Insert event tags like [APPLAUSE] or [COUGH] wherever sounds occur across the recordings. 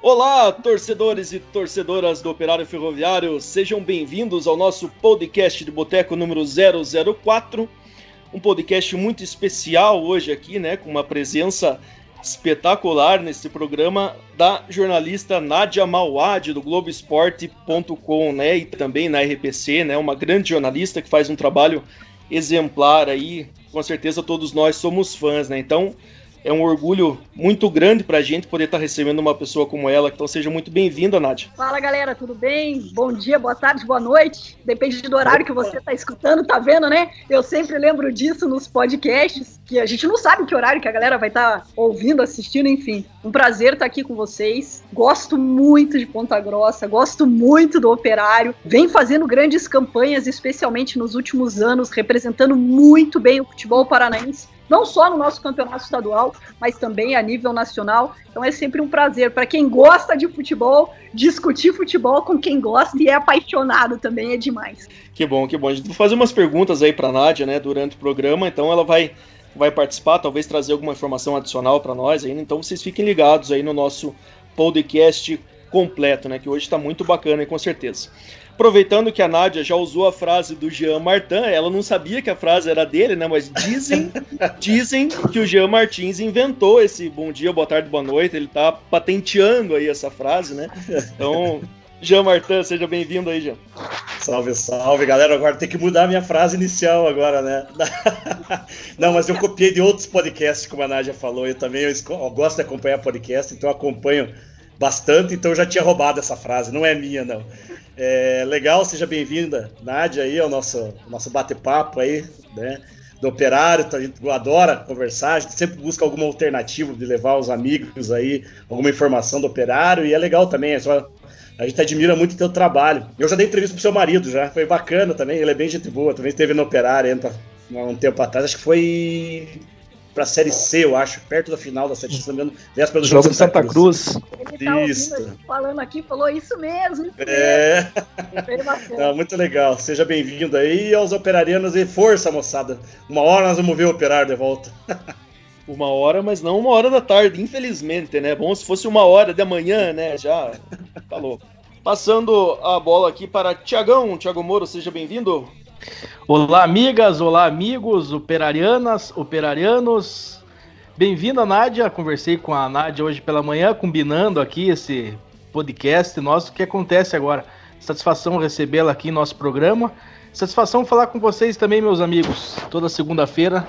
Olá, torcedores e torcedoras do Operário Ferroviário, sejam bem-vindos ao nosso podcast de Boteco número 004. Um podcast muito especial hoje aqui, né, com uma presença espetacular nesse programa da jornalista Nádia Mauad do Globoesporte.com, né, e também na RPC, né, uma grande jornalista que faz um trabalho exemplar aí. Com certeza todos nós somos fãs, né? Então, é um orgulho muito grande para a gente poder estar tá recebendo uma pessoa como ela. Então seja muito bem-vinda, Nádia. Fala, galera, tudo bem? Bom dia, boa tarde, boa noite. Depende do horário que você está escutando, tá vendo, né? Eu sempre lembro disso nos podcasts, que a gente não sabe que horário que a galera vai estar tá ouvindo, assistindo, enfim. Um prazer estar tá aqui com vocês. Gosto muito de Ponta Grossa, gosto muito do Operário. Vem fazendo grandes campanhas, especialmente nos últimos anos, representando muito bem o futebol paranaense não só no nosso campeonato estadual, mas também a nível nacional. Então é sempre um prazer para quem gosta de futebol, discutir futebol com quem gosta e é apaixonado também é demais. Que bom, que bom. A gente vai fazer umas perguntas aí para a Nádia, né, durante o programa, então ela vai vai participar, talvez trazer alguma informação adicional para nós ainda. Então vocês fiquem ligados aí no nosso podcast completo, né, que hoje está muito bacana, com certeza. Aproveitando que a Nádia já usou a frase do Jean Martin, ela não sabia que a frase era dele, né? Mas dizem, [LAUGHS] dizem que o Jean Martins inventou esse bom dia, boa tarde, boa noite. Ele tá patenteando aí essa frase, né? Então, Jean Martin, seja bem-vindo aí, Jean. Salve, salve, galera. Agora tem que mudar a minha frase inicial agora, né? [LAUGHS] Não, mas eu copiei de outros podcasts, como a Nádia falou. Eu também eu, gosto de acompanhar podcast, então acompanho bastante, então eu já tinha roubado essa frase, não é minha, não. É, legal, seja bem-vinda, Nádia, aí, ao nosso, nosso bate-papo aí, né? Do operário, a gente adora conversar, a gente sempre busca alguma alternativa de levar os amigos aí, alguma informação do operário, e é legal também, é só, a gente admira muito o teu trabalho. Eu já dei entrevista pro seu marido, já, foi bacana também, ele é bem gente boa, também esteve no operário entra, um tempo atrás, acho que foi para a Série C, eu acho, perto da final da Série C, também, véspera do jogo, jogo Santa, Santa Cruz. Cruz. Ele tá isso. falando aqui, falou isso mesmo. Isso é. Não, muito legal. Seja bem-vindo aí aos operarianos e força, moçada. Uma hora nós vamos ver o operário de volta. [LAUGHS] uma hora, mas não uma hora da tarde, infelizmente, né? Bom se fosse uma hora da manhã, né? Já tá louco. Passando a bola aqui para Tiagão. Tiago Moro, seja bem-vindo. Olá, amigas, olá, amigos, operarianas, operarianos. Bem-vinda, Nádia. Conversei com a Nádia hoje pela manhã, combinando aqui esse podcast nosso. O que acontece agora? Satisfação recebê-la aqui em nosso programa. Satisfação falar com vocês também, meus amigos. Toda segunda-feira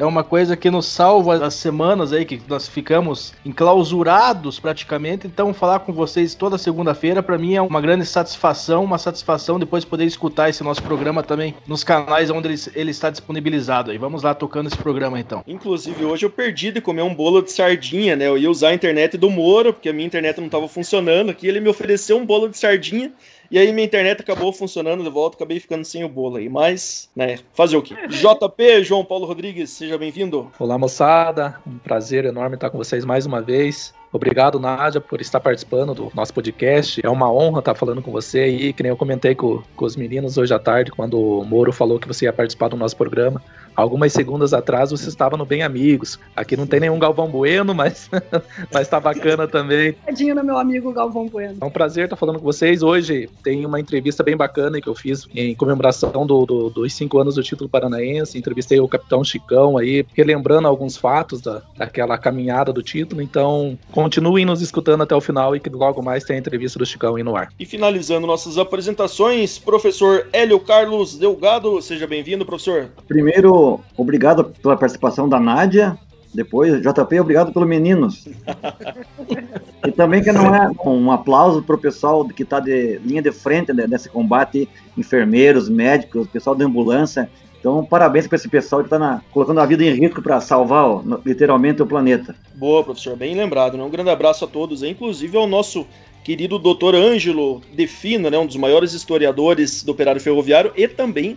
é uma coisa que nos salva as semanas aí que nós ficamos enclausurados praticamente. Então, falar com vocês toda segunda-feira para mim é uma grande satisfação, uma satisfação depois poder escutar esse nosso programa também nos canais onde ele, ele está disponibilizado. Aí vamos lá tocando esse programa então. Inclusive, hoje eu perdi de comer um bolo de sardinha, né? Eu ia usar a internet do Moro, porque a minha internet não estava funcionando aqui. Ele me ofereceu um bolo de sardinha. E aí minha internet acabou funcionando de volta, acabei ficando sem o bolo aí. Mas, né, fazer o quê? JP, João Paulo Rodrigues, seja bem-vindo. Olá, moçada. Um prazer enorme estar com vocês mais uma vez. Obrigado, Nádia, por estar participando do nosso podcast. É uma honra estar falando com você e, que nem eu comentei com, com os meninos hoje à tarde, quando o Moro falou que você ia participar do nosso programa. Algumas segundas atrás você estava no Bem Amigos. Aqui não tem nenhum Galvão Bueno, mas, [LAUGHS] mas tá bacana também. Tadinho no meu amigo Galvão Bueno. É um prazer estar falando com vocês. Hoje tem uma entrevista bem bacana que eu fiz em comemoração do, do, dos cinco anos do título paranaense. Entrevistei o capitão Chicão aí, relembrando alguns fatos da, daquela caminhada do título. Então, continuem nos escutando até o final e que logo mais tem a entrevista do Chicão aí no ar. E finalizando nossas apresentações, professor Hélio Carlos Delgado, seja bem-vindo, professor. Primeiro, obrigado pela participação da Nádia. Depois, JP, obrigado pelos meninos. [LAUGHS] e também que não é um aplauso para o pessoal que está de linha de frente desse combate, enfermeiros, médicos, pessoal da ambulância, então, parabéns para esse pessoal que está colocando a vida em risco para salvar, literalmente, o planeta. Boa, professor, bem lembrado. Né? Um grande abraço a todos, inclusive ao nosso querido doutor Ângelo Defina, né? um dos maiores historiadores do operário ferroviário e também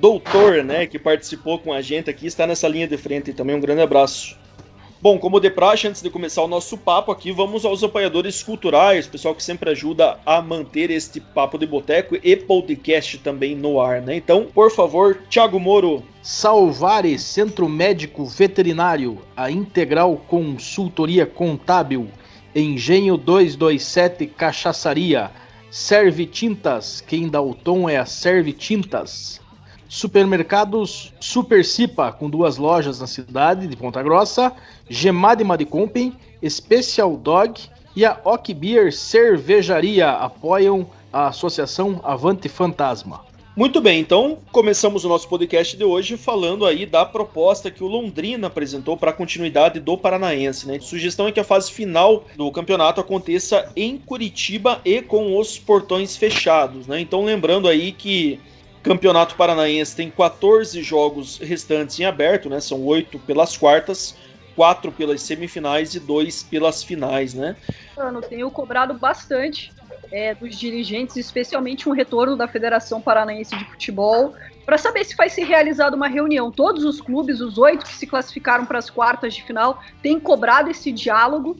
doutor, né, que participou com a gente aqui, está nessa linha de frente também. Um grande abraço. Bom, como de praxe, antes de começar o nosso papo aqui, vamos aos apoiadores culturais, pessoal que sempre ajuda a manter este papo de boteco e podcast também no ar, né? Então, por favor, Thiago Moro. Salvare Centro Médico Veterinário, a Integral Consultoria Contábil, Engenho 227 Cachaçaria, Serve Tintas, quem dá o tom é a Serve Tintas. Supermercados Super Cipa, com duas lojas na cidade de Ponta Grossa, Gemade Madicompen, Special Dog e a Ok Beer Cervejaria apoiam a associação Avante Fantasma. Muito bem, então começamos o nosso podcast de hoje falando aí da proposta que o Londrina apresentou para a continuidade do Paranaense. Né? A sugestão é que a fase final do campeonato aconteça em Curitiba e com os portões fechados. Né? Então lembrando aí que Campeonato Paranaense tem 14 jogos restantes em aberto, né? São oito pelas quartas, quatro pelas semifinais e dois pelas finais, né? Mano, tenho cobrado bastante é, dos dirigentes, especialmente um retorno da Federação Paranaense de Futebol, para saber se vai ser realizada uma reunião. Todos os clubes, os oito que se classificaram para as quartas de final, têm cobrado esse diálogo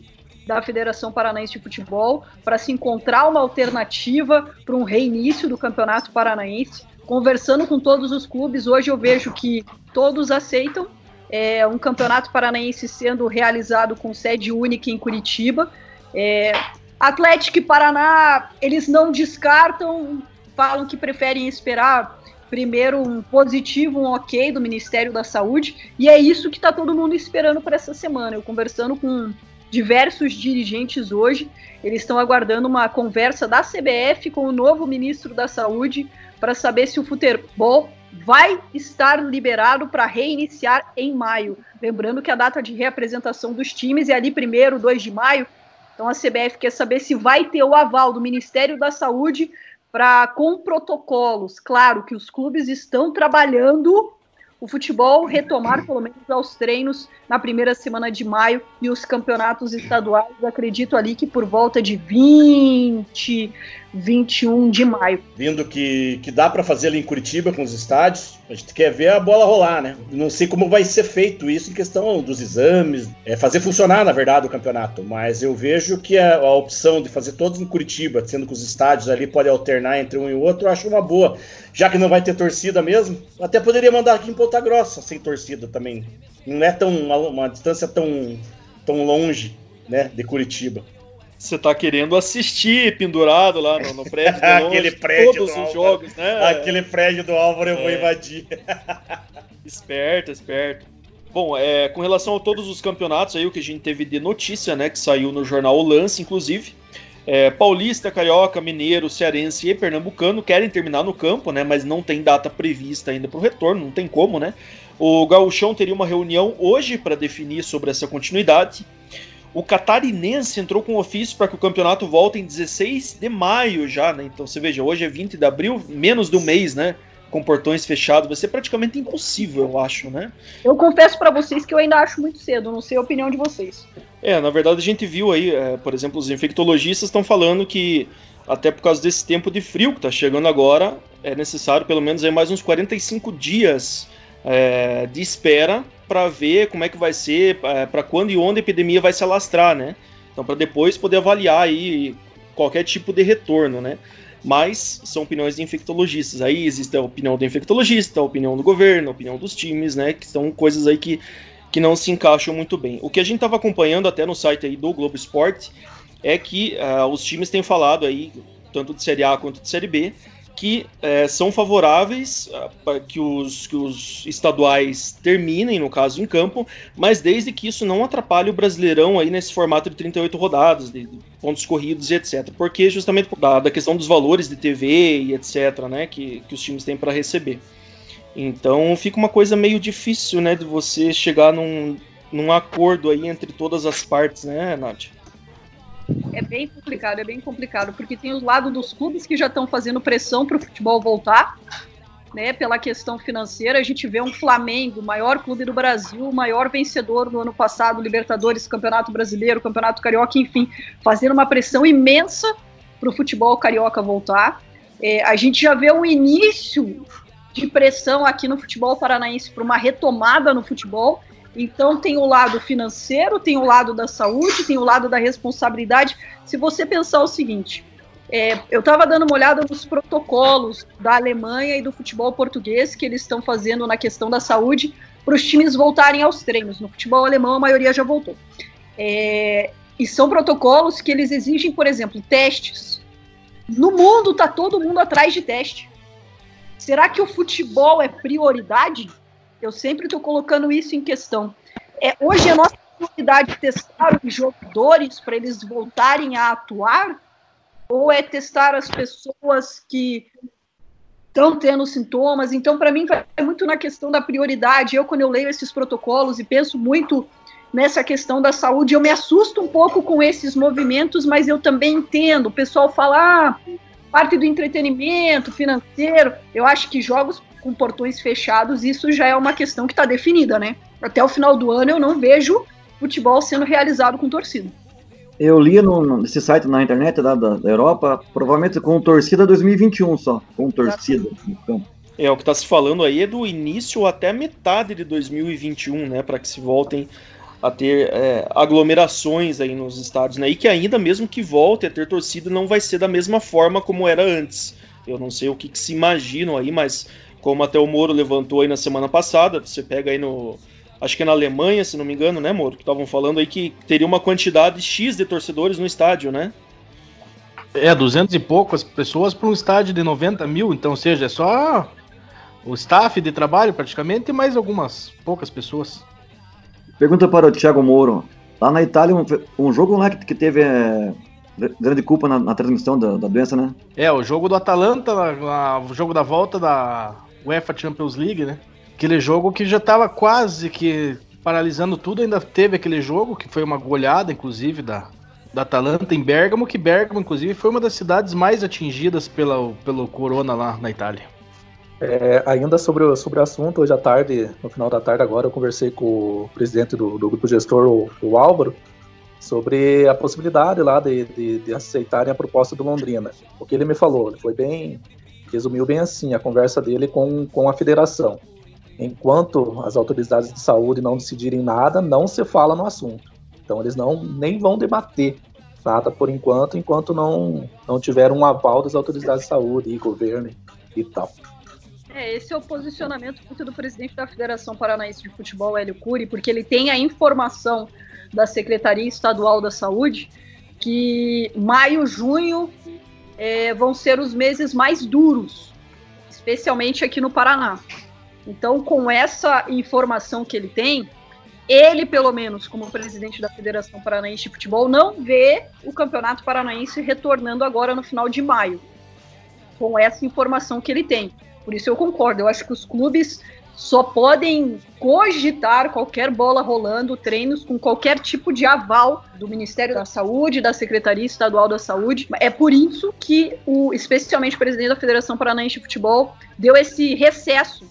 da Federação Paranaense de Futebol para se encontrar uma alternativa para um reinício do Campeonato Paranaense conversando com todos os clubes, hoje eu vejo que todos aceitam é, um campeonato paranaense sendo realizado com sede única em Curitiba. É, Atlético e Paraná, eles não descartam, falam que preferem esperar primeiro um positivo, um ok do Ministério da Saúde, e é isso que está todo mundo esperando para essa semana. Eu conversando com diversos dirigentes hoje, eles estão aguardando uma conversa da CBF com o novo ministro da Saúde para saber se o futebol vai estar liberado para reiniciar em maio. Lembrando que a data de reapresentação dos times é ali primeiro, 2 de maio. Então a CBF quer saber se vai ter o aval do Ministério da Saúde para com protocolos. Claro que os clubes estão trabalhando o futebol retomar pelo menos aos treinos na primeira semana de maio e os campeonatos estaduais, acredito ali que por volta de 20, 21 de maio. Vindo que, que dá para fazer ali em Curitiba com os estádios, a gente quer ver a bola rolar, né? Não sei como vai ser feito isso em questão dos exames, é fazer funcionar, na verdade, o campeonato, mas eu vejo que a, a opção de fazer todos em Curitiba, sendo que os estádios ali podem alternar entre um e outro, eu acho uma boa. Já que não vai ter torcida mesmo, até poderia mandar aqui em Ponta Grossa sem torcida também. Não é tão uma, uma distância tão, tão longe, né, de Curitiba. Você tá querendo assistir pendurado lá no, no prédio do [LAUGHS] Aquele prédio todos do os jogos, né? Aquele prédio do Álvaro eu vou é. invadir. [LAUGHS] esperto, esperto. Bom, é, com relação a todos os campeonatos aí, o que a gente teve de notícia, né, que saiu no jornal O Lance, inclusive, é, Paulista, Carioca, Mineiro, Cearense e Pernambucano querem terminar no campo, né, mas não tem data prevista ainda para o retorno, não tem como, né? O Gauchão teria uma reunião hoje para definir sobre essa continuidade. O catarinense entrou com ofício para que o campeonato volte em 16 de maio já, né? Então você veja, hoje é 20 de abril, menos do mês, né? Com portões fechados, vai ser praticamente impossível, eu acho, né? Eu confesso para vocês que eu ainda acho muito cedo, não sei a opinião de vocês. É, na verdade a gente viu aí, é, por exemplo, os infectologistas estão falando que até por causa desse tempo de frio que está chegando agora, é necessário pelo menos aí mais uns 45 dias é, de espera para ver como é que vai ser, é, para quando e onde a epidemia vai se alastrar, né? Então, para depois poder avaliar aí qualquer tipo de retorno, né? Mas são opiniões de infectologistas. Aí existe a opinião do infectologista, a opinião do governo, a opinião dos times, né? Que são coisas aí que, que não se encaixam muito bem. O que a gente estava acompanhando até no site aí do Globo Esporte é que uh, os times têm falado aí, tanto de Série A quanto de Série B, que é, são favoráveis ah, para que os, que os estaduais terminem, no caso, em campo, mas desde que isso não atrapalhe o Brasileirão aí nesse formato de 38 rodadas, de pontos corridos e etc. Porque justamente da, da questão dos valores de TV e etc, né, que, que os times têm para receber. Então fica uma coisa meio difícil, né, de você chegar num, num acordo aí entre todas as partes, né, Nádia? É bem complicado, é bem complicado, porque tem os lados dos clubes que já estão fazendo pressão para o futebol voltar, né, pela questão financeira. A gente vê um Flamengo, maior clube do Brasil, o maior vencedor no ano passado, Libertadores, Campeonato Brasileiro, Campeonato Carioca, enfim, fazendo uma pressão imensa para o futebol carioca voltar. É, a gente já vê o início de pressão aqui no futebol paranaense para uma retomada no futebol. Então tem o lado financeiro, tem o lado da saúde, tem o lado da responsabilidade. Se você pensar o seguinte, é, eu estava dando uma olhada nos protocolos da Alemanha e do futebol português que eles estão fazendo na questão da saúde para os times voltarem aos treinos. No futebol alemão, a maioria já voltou. É, e são protocolos que eles exigem, por exemplo, testes. No mundo está todo mundo atrás de teste. Será que o futebol é prioridade? Eu sempre estou colocando isso em questão. É, hoje a nossa prioridade testar os jogadores para eles voltarem a atuar? Ou é testar as pessoas que estão tendo sintomas? Então, para mim, vai muito na questão da prioridade. Eu, quando eu leio esses protocolos e penso muito nessa questão da saúde, eu me assusto um pouco com esses movimentos, mas eu também entendo. O pessoal fala, ah, parte do entretenimento, financeiro. Eu acho que jogos com portões fechados, isso já é uma questão que está definida, né? Até o final do ano eu não vejo futebol sendo realizado com torcida. Eu li no, nesse site na internet da, da, da, Europa, provavelmente com torcida 2021 só, com torcida no campo. É, o que está se falando aí é do início até metade de 2021, né, para que se voltem a ter é, aglomerações aí nos estádios, né, e que ainda mesmo que volte a ter torcida não vai ser da mesma forma como era antes. Eu não sei o que, que se imaginam aí, mas como até o Moro levantou aí na semana passada, você pega aí no. Acho que é na Alemanha, se não me engano, né, Moro? Que estavam falando aí que teria uma quantidade X de torcedores no estádio, né? É, 200 e poucas pessoas para um estádio de 90 mil, então, ou seja, é só o staff de trabalho praticamente e mais algumas poucas pessoas. Pergunta para o Thiago Moro. Lá na Itália, um, um jogo lá que, que teve é, grande culpa na, na transmissão da, da, doença, né? É, o jogo do Atalanta, o jogo da volta da UEFA Champions League, né? Aquele jogo que já estava quase que paralisando tudo, ainda teve aquele jogo, que foi uma goleada, inclusive, da, da Atalanta em Bergamo, que Bergamo, inclusive, foi uma das cidades mais atingidas pela, pelo corona lá na Itália. É, ainda sobre o, sobre o assunto, hoje à tarde, no final da tarde agora, eu conversei com o presidente do, do grupo gestor, o, o Álvaro, sobre a possibilidade lá de, de, de, aceitarem a proposta do Londrina. O que ele me falou, ele foi bem, resumiu bem assim a conversa dele com, com a federação. Enquanto as autoridades de saúde não decidirem nada, não se fala no assunto. Então eles não nem vão debater nada por enquanto, enquanto não, não tiver um aval das autoridades de saúde e governo e tal. É, esse é o posicionamento do presidente da Federação Paranaense de Futebol, Hélio Cury, porque ele tem a informação da Secretaria Estadual da Saúde que maio, junho é, vão ser os meses mais duros, especialmente aqui no Paraná. Então, com essa informação que ele tem, ele, pelo menos, como presidente da Federação Paranaense de Futebol, não vê o Campeonato Paranaense retornando agora no final de maio, com essa informação que ele tem. Por isso eu concordo. Eu acho que os clubes só podem cogitar qualquer bola rolando, treinos com qualquer tipo de aval do Ministério da Saúde, da Secretaria Estadual da Saúde. É por isso que o, especialmente o presidente da Federação Paranaense de Futebol deu esse recesso.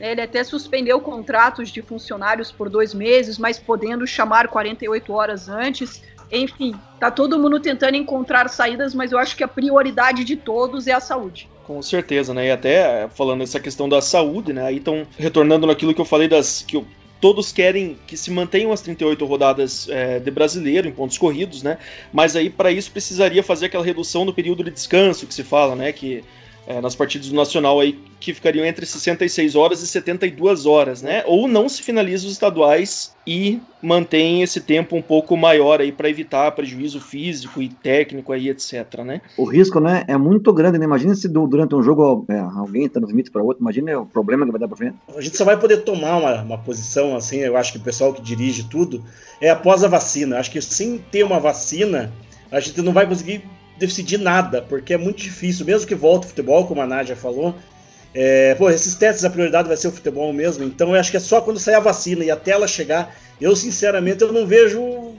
Ele até suspendeu contratos de funcionários por dois meses, mas podendo chamar 48 horas antes. Enfim, tá todo mundo tentando encontrar saídas, mas eu acho que a prioridade de todos é a saúde. Com certeza, né? E até eh, falando essa questão da saúde, né? Aí estão retornando naquilo que eu falei das que eu, todos querem que se mantenham as 38 rodadas é, de brasileiro em pontos corridos, né? Mas aí para isso precisaria fazer aquela redução no período de descanso que se fala, né? Que é, nas partidas do Nacional aí que ficariam entre 66 horas e 72 horas, né? Ou não se finaliza os estaduais e mantém esse tempo um pouco maior aí para evitar prejuízo físico e técnico aí, etc, né? O risco, né, é muito grande, né? Imagina se durante um jogo é, alguém transmite para outro, imagina o problema que vai dar para frente. A gente só vai poder tomar uma, uma posição assim, eu acho que o pessoal que dirige tudo é após a vacina. Acho que sem ter uma vacina, a gente não vai conseguir decidir nada, porque é muito difícil, mesmo que volte o futebol, como a Nádia falou. É, pô, esses testes, a prioridade vai ser o futebol mesmo, então eu acho que é só quando sair a vacina e até ela chegar. Eu, sinceramente, eu não vejo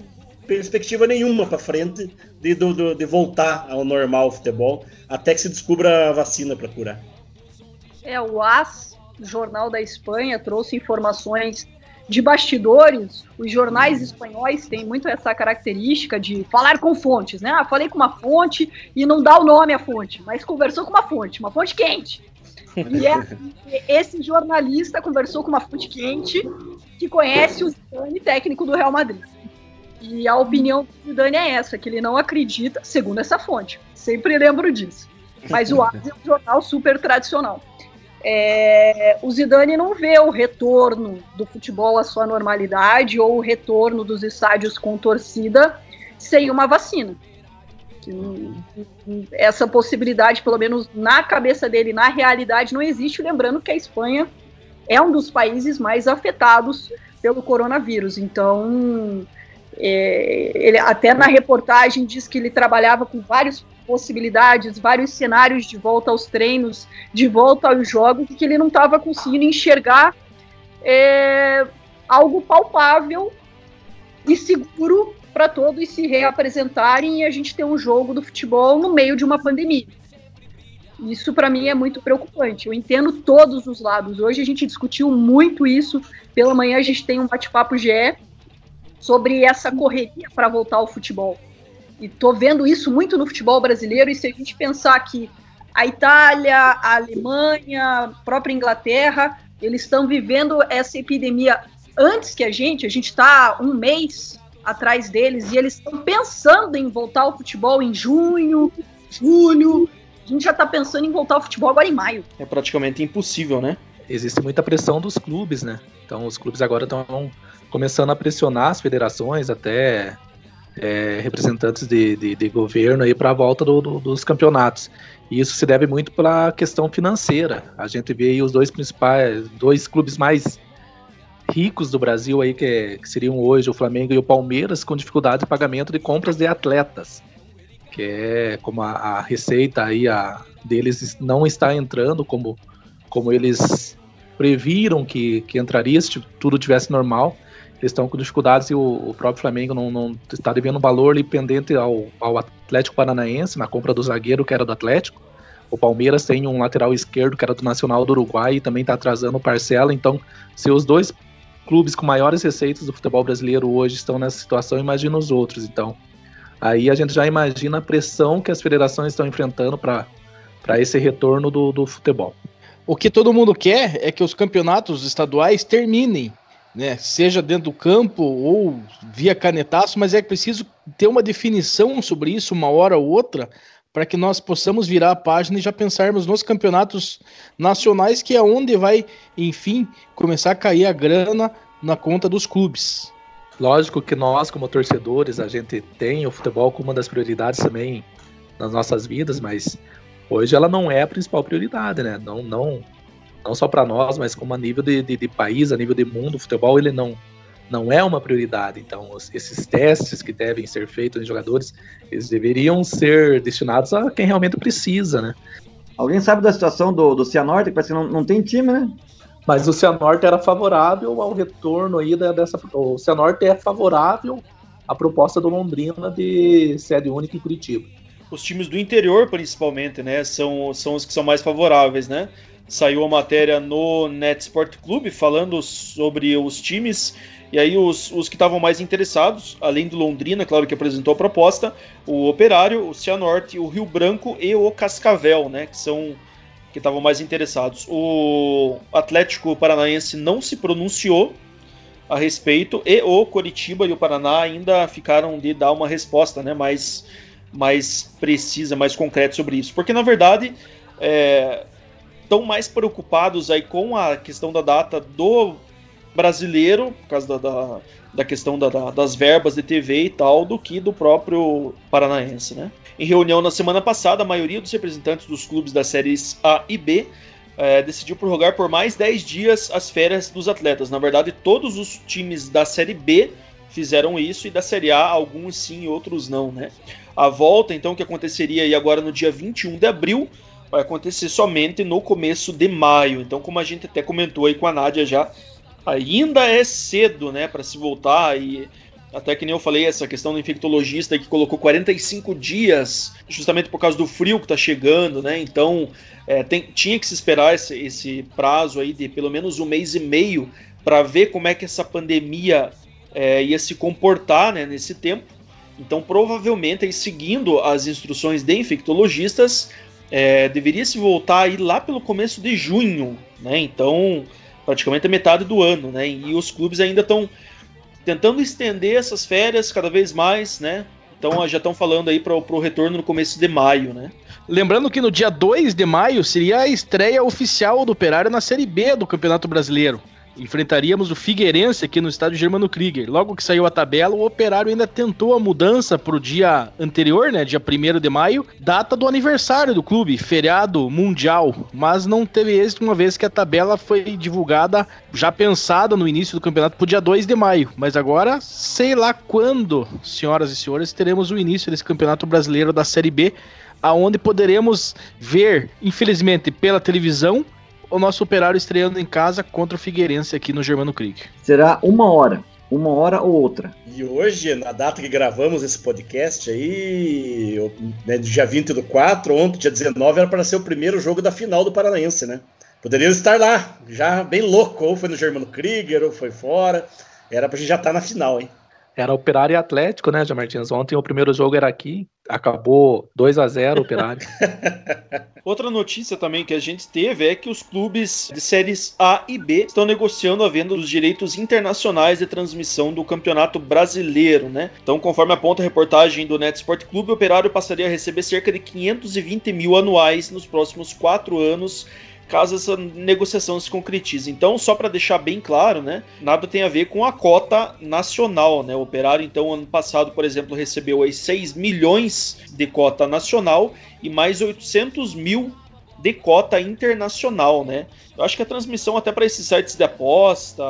perspectiva nenhuma para frente de, de, de, voltar ao normal o futebol, até que se descubra a vacina para curar. É, o AS, Jornal da Espanha, trouxe informações de bastidores, os jornais espanhóis têm muito essa característica de falar com fontes, né? Ah, falei com uma fonte e não dá o nome à fonte, mas conversou com uma fonte, uma fonte quente. E é, esse jornalista conversou com uma fonte quente que conhece o Zidane, técnico do Real Madrid. E a opinião do Zidane é essa, que ele não acredita, segundo essa fonte. Sempre lembro disso. Mas o AS é um jornal super tradicional. É, o Zidane não vê o retorno do futebol à sua normalidade ou o retorno dos estádios com torcida sem uma vacina. Essa possibilidade, pelo menos na cabeça dele, na realidade, não existe. Lembrando que a Espanha é um dos países mais afetados pelo coronavírus. Então, é, ele até na reportagem diz que ele trabalhava com várias possibilidades, vários cenários de volta aos treinos, de volta aos jogos, que ele não estava conseguindo enxergar é, algo palpável e seguro para todos se reapresentarem e a gente ter um jogo do futebol no meio de uma pandemia. Isso para mim é muito preocupante. Eu entendo todos os lados. Hoje a gente discutiu muito isso. Pela manhã a gente tem um bate-papo GE sobre essa correria para voltar ao futebol. E tô vendo isso muito no futebol brasileiro. E se a gente pensar que a Itália, a Alemanha, a própria Inglaterra, eles estão vivendo essa epidemia antes que a gente. A gente está um mês atrás deles e eles estão pensando em voltar ao futebol em junho, julho. A gente já está pensando em voltar ao futebol agora em maio. É praticamente impossível, né? Existe muita pressão dos clubes, né? Então os clubes agora estão começando a pressionar as federações, até é, representantes de, de, de, governo aí para a volta do, do, dos campeonatos. E isso se deve muito pela questão financeira. A gente vê aí os dois principais, dois clubes mais ricos do Brasil aí, que, é, que, seriam hoje o Flamengo e o Palmeiras, com dificuldade de pagamento de compras de atletas. Que é como a, a receita aí a, deles não está entrando como, como eles previram que, que entraria se tudo tivesse normal. Eles estão com dificuldades e o, o próprio Flamengo não, não, está devendo um valor ali pendente ao, ao Atlético Paranaense na compra do zagueiro que era do Atlético. O Palmeiras tem um lateral esquerdo que era do Nacional do Uruguai e também está atrasando parcela. Então, se os dois clubes com maiores receitas do futebol brasileiro hoje estão nessa situação, imagina os outros. Então, aí a gente já imagina a pressão que as federações estão enfrentando para esse retorno do, do futebol. O que todo mundo quer é que os campeonatos estaduais terminem, né? Seja dentro do campo ou via canetaço, mas é preciso ter uma definição sobre isso uma hora ou outra para que nós possamos virar a página e já pensarmos nos campeonatos nacionais, que é onde vai, enfim, começar a cair a grana na conta dos clubes. Lógico que nós, como torcedores, a gente tem o futebol como uma das prioridades também nas nossas vidas, mas hoje ela não é a principal prioridade, né? Não, não, não só para nós, mas como a nível de, de, de, país, a nível de mundo, o futebol ele não, não é uma prioridade. Então, esses testes que devem ser feitos em jogadores, eles deveriam ser destinados a quem realmente precisa, né? Alguém sabe da situação do, do Cianorte, que parece que não, não tem time, né? Mas o Cianorte era favorável ao retorno aí dessa. O Cianorte é favorável à proposta do Londrina de sede única em Curitiba. Os times do interior, principalmente, né? São, são os que são mais favoráveis, né? Saiu a matéria no Net Sport Clube falando sobre os times e aí os, os que estavam mais interessados, além do Londrina, claro que apresentou a proposta, o Operário, o Cianorte, o Rio Branco e o Cascavel, né, que são que estavam mais interessados. O Atlético Paranaense não se pronunciou a respeito e o Coritiba e o Paraná ainda ficaram de dar uma resposta, né, mais mais precisa, mais concreta sobre isso, porque na verdade estão mais preocupados aí com a questão da data do brasileiro, por causa da, da, da questão da, da, das verbas de TV e tal, do que do próprio paranaense, né? Em reunião na semana passada, a maioria dos representantes dos clubes das séries A e B é, decidiu prorrogar por mais 10 dias as férias dos atletas. Na verdade, todos os times da Série B fizeram isso e da Série A, alguns sim e outros não, né? A volta, então, que aconteceria aí agora no dia 21 de abril, vai acontecer somente no começo de maio. Então, como a gente até comentou aí com a Nádia já, ainda é cedo, né, para se voltar e até que nem eu falei, essa questão do infectologista que colocou 45 dias, justamente por causa do frio que está chegando, né? Então é, tem, tinha que se esperar esse, esse, prazo aí de pelo menos um mês e meio para ver como é que essa pandemia é, ia se comportar né, nesse tempo. Então, provavelmente, aí, seguindo as instruções de infectologistas, é, deveria se voltar aí lá pelo começo de junho, né? Então, praticamente a metade do ano, né? E os clubes ainda estão tentando estender essas férias cada vez mais, né? Então já estão falando aí para o retorno no começo de maio, né? Lembrando que no dia 2 de maio seria a estreia oficial do Operário na Série B do Campeonato Brasileiro enfrentaríamos o Figueirense aqui no estádio Germano Krieger. Logo que saiu a tabela, o Operário ainda tentou a mudança para o dia anterior, né, dia 1 de maio, data do aniversário do clube, feriado mundial, mas não teve êxito uma vez que a tabela foi divulgada, já pensada no início do campeonato para o dia 2 de maio. Mas agora, sei lá quando, senhoras e senhores, teremos o início desse campeonato brasileiro da Série B, aonde poderemos ver, infelizmente, pela televisão, o nosso operário estreando em casa contra o Figueirense aqui no Germano Creek. Será uma hora. Uma hora ou outra. E hoje, na data que gravamos esse podcast aí, né, dia 20 do 4, ontem, dia 19, era para ser o primeiro jogo da final do Paranaense, né? Poderiam estar lá, já bem louco, ou foi no Germano Krieger, ou foi fora. Era pra gente já estar tá na final, hein? Era Operário e Atlético, né, Jamartins? Ontem o primeiro jogo era aqui, acabou 2 a 0 Operário. [LAUGHS] Outra notícia também que a gente teve é que os clubes de séries A e B estão negociando a venda dos direitos internacionais de transmissão do Campeonato Brasileiro, né? Então, conforme aponta a reportagem do Net Sport Clube, o Operário passaria a receber cerca de 520 mil anuais nos próximos quatro anos caso essa negociação se concretize. Então, só para deixar bem claro, né, nada tem a ver com a cota nacional, né? O Operário, então, ano passado, por exemplo, recebeu aí 6 milhões de cota nacional e mais 800 mil de cota internacional, né? Eu acho que a transmissão até para esses sites de aposta,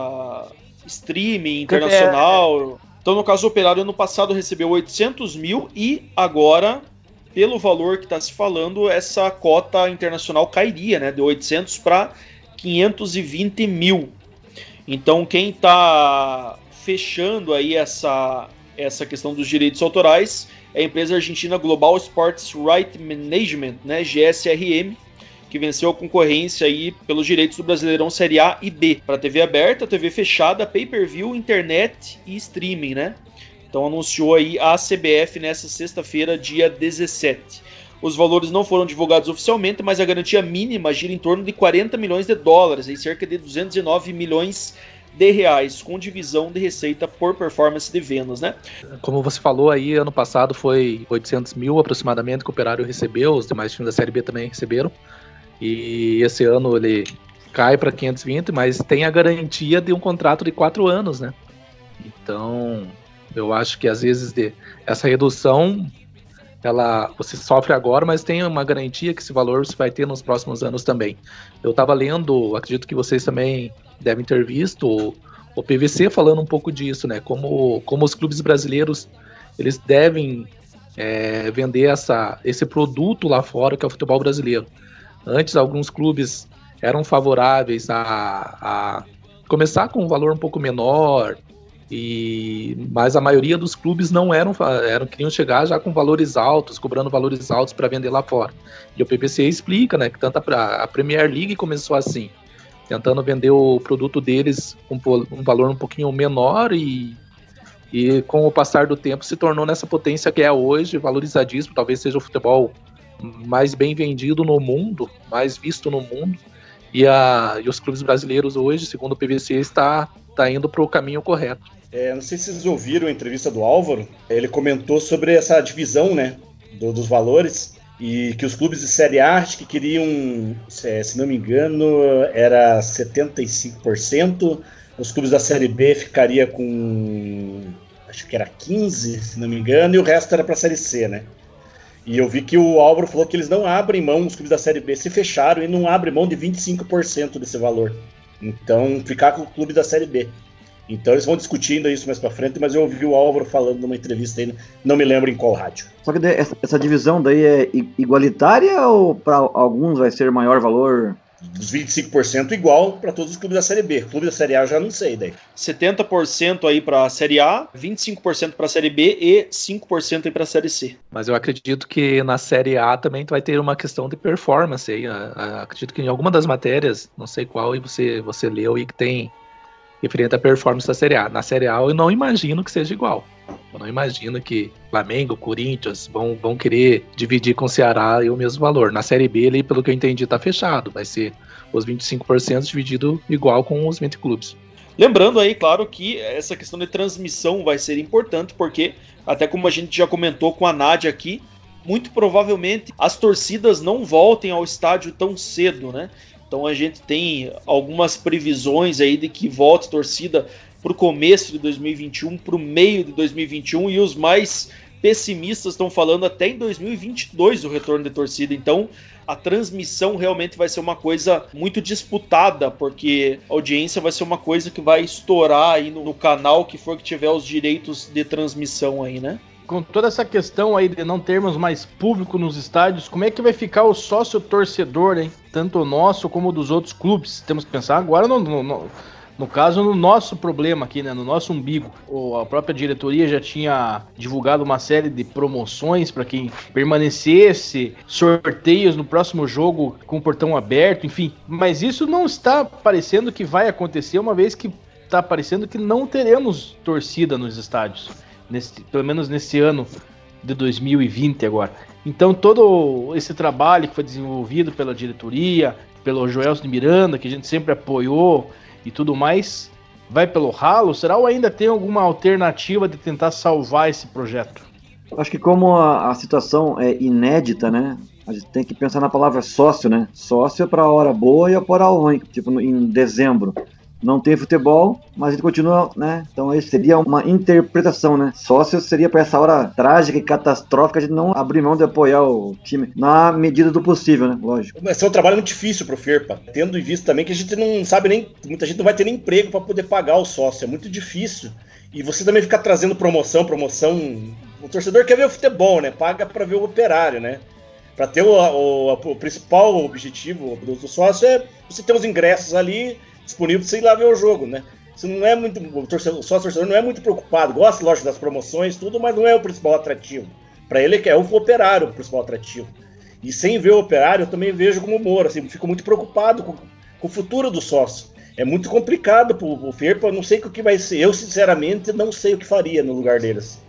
streaming internacional. É. Então, no caso, o Operário ano passado recebeu 800 mil e agora pelo valor que está se falando, essa cota internacional cairia, né, de 800 para 520 mil. Então, quem está fechando aí essa, essa questão dos direitos autorais é a empresa argentina Global Sports Right Management, né, GSRM, que venceu a concorrência aí pelos direitos do Brasileirão Série A e B para TV aberta, TV fechada, pay-per-view, internet e streaming, né? Então anunciou aí a CBF nessa sexta-feira, dia 17. Os valores não foram divulgados oficialmente, mas a garantia mínima gira em torno de 40 milhões de dólares, em cerca de 209 milhões de reais, com divisão de receita por performance de vendas, né? Como você falou aí, ano passado foi 800 mil aproximadamente que o Operário recebeu, os demais times da Série B também receberam, e esse ano ele cai para 520, mas tem a garantia de um contrato de quatro anos, né? Então, eu acho que às vezes de, essa redução ela você sofre agora, mas tem uma garantia que esse valor você vai ter nos próximos anos também. Eu estava lendo, acredito que vocês também devem ter visto o, o, PVC falando um pouco disso, né? Como, como os clubes brasileiros eles devem é, vender essa, esse produto lá fora que é o futebol brasileiro. Antes alguns clubes eram favoráveis a, a começar com um valor um pouco menor, e mas a maioria dos clubes não eram, eram queriam chegar já com valores altos, cobrando valores altos para vender lá fora. E o PPC explica, né, que tanto a, a Premier League começou assim, tentando vender o produto deles com um valor um pouquinho menor e e com o passar do tempo se tornou nessa potência que é hoje, valorizadíssimo, talvez seja o futebol mais bem vendido no mundo, mais visto no mundo. E, a, e os clubes brasileiros hoje, segundo o PVC, está, está indo para o caminho correto. É, não sei se vocês ouviram a entrevista do Álvaro. Ele comentou sobre essa divisão, né, do, dos valores e que os clubes de Série A que queriam, se não me engano, era 75%. Os clubes da Série B ficaria com acho que era 15, se não me engano, e o resto era para a Série C, né? E eu vi que o Álvaro falou que eles não abrem mão, os clubes da Série B se fecharam e não abrem mão de 25% desse valor. Então, ficar com o clube da Série B. Então eles vão discutindo isso mais para frente, mas eu ouvi o Álvaro falando numa entrevista aí, não me lembro em qual rádio. Só que essa divisão daí é igualitária ou para alguns vai ser maior valor? Dos 25% igual para todos os clubes da Série B. Clube da Série A eu já não sei daí. 70% aí para a Série A, 25% para a Série B e 5% aí para a Série C. Mas eu acredito que na Série A também vai ter uma questão de performance aí. Eu acredito que em alguma das matérias, não sei qual, e você você leu e que tem referente à performance da Série A. Na Série A eu não imagino que seja igual. Eu não imagino que Flamengo, Corinthians vão, vão querer dividir com o Ceará o mesmo valor. Na Série B, ali, pelo que eu entendi, tá fechado. Vai ser os 25% dividido igual com os 20 clubes. Lembrando aí, claro, que essa questão de transmissão vai ser importante, porque, até como a gente já comentou com a Nádia aqui, muito provavelmente as torcidas não voltem ao estádio tão cedo, né? Então a gente tem algumas previsões aí de que volte torcida para o começo de 2021, para o meio de 2021, e os mais pessimistas estão falando até em 2022 o retorno de torcida. Então a transmissão realmente vai ser uma coisa muito disputada, porque a audiência vai ser uma coisa que vai estourar aí no, no canal que for que tiver os direitos de transmissão aí, né? Com toda essa questão aí de não termos mais público nos estádios, como é que vai ficar o sócio torcedor, hein? Tanto o nosso como dos outros clubes. Temos que pensar agora no, no, no, no caso, no nosso problema aqui, né? No nosso umbigo. O, a própria diretoria já tinha divulgado uma série de promoções para quem permanecesse, sorteios no próximo jogo com o portão aberto, enfim. Mas isso não está parecendo que vai acontecer, uma vez que está parecendo que não teremos torcida nos estádios nesse, pelo menos nesse ano de 2020 agora. Então todo esse trabalho que foi desenvolvido pela diretoria, pelo Joelson de Miranda, que a gente sempre apoiou e tudo mais, vai pelo ralo? Será ou ainda tem alguma alternativa de tentar salvar esse projeto? Acho que como a, a situação é inédita, né? A gente tem que pensar na palavra sócio, né? Sócio é para a hora boa e a hora ruim. Tipo, em dezembro não tem futebol, mas ele continua, né? Então isso seria uma interpretação, né? Sócio seria para essa hora trágica e catastrófica de não abrir mão de apoiar o time na medida do possível, né? Lógico. Mas é um trabalho muito difícil pro Ferpa, tendo em vista também que a gente não sabe nem, muita gente não vai ter nem emprego para poder pagar o sócio, é muito difícil. E você também ficar trazendo promoção, promoção, o torcedor quer ver o futebol, né? Paga para ver o operário, né? Para ter o, o, o, principal objetivo do sócio é você ter os ingressos ali disponível para você ir lá ver o jogo, né? Você não é muito. O torcedor, o torcedor não é muito preocupado, gosta, lógico, das promoções, tudo, mas não é o principal atrativo. Para ele é o operário o principal atrativo. E sem ver o operário, eu também vejo como humor, assim, fico muito preocupado com, com o futuro do sócio. É muito complicado para o Ferpa, não sei o que vai ser. Eu, sinceramente, não sei o que faria no lugar deles.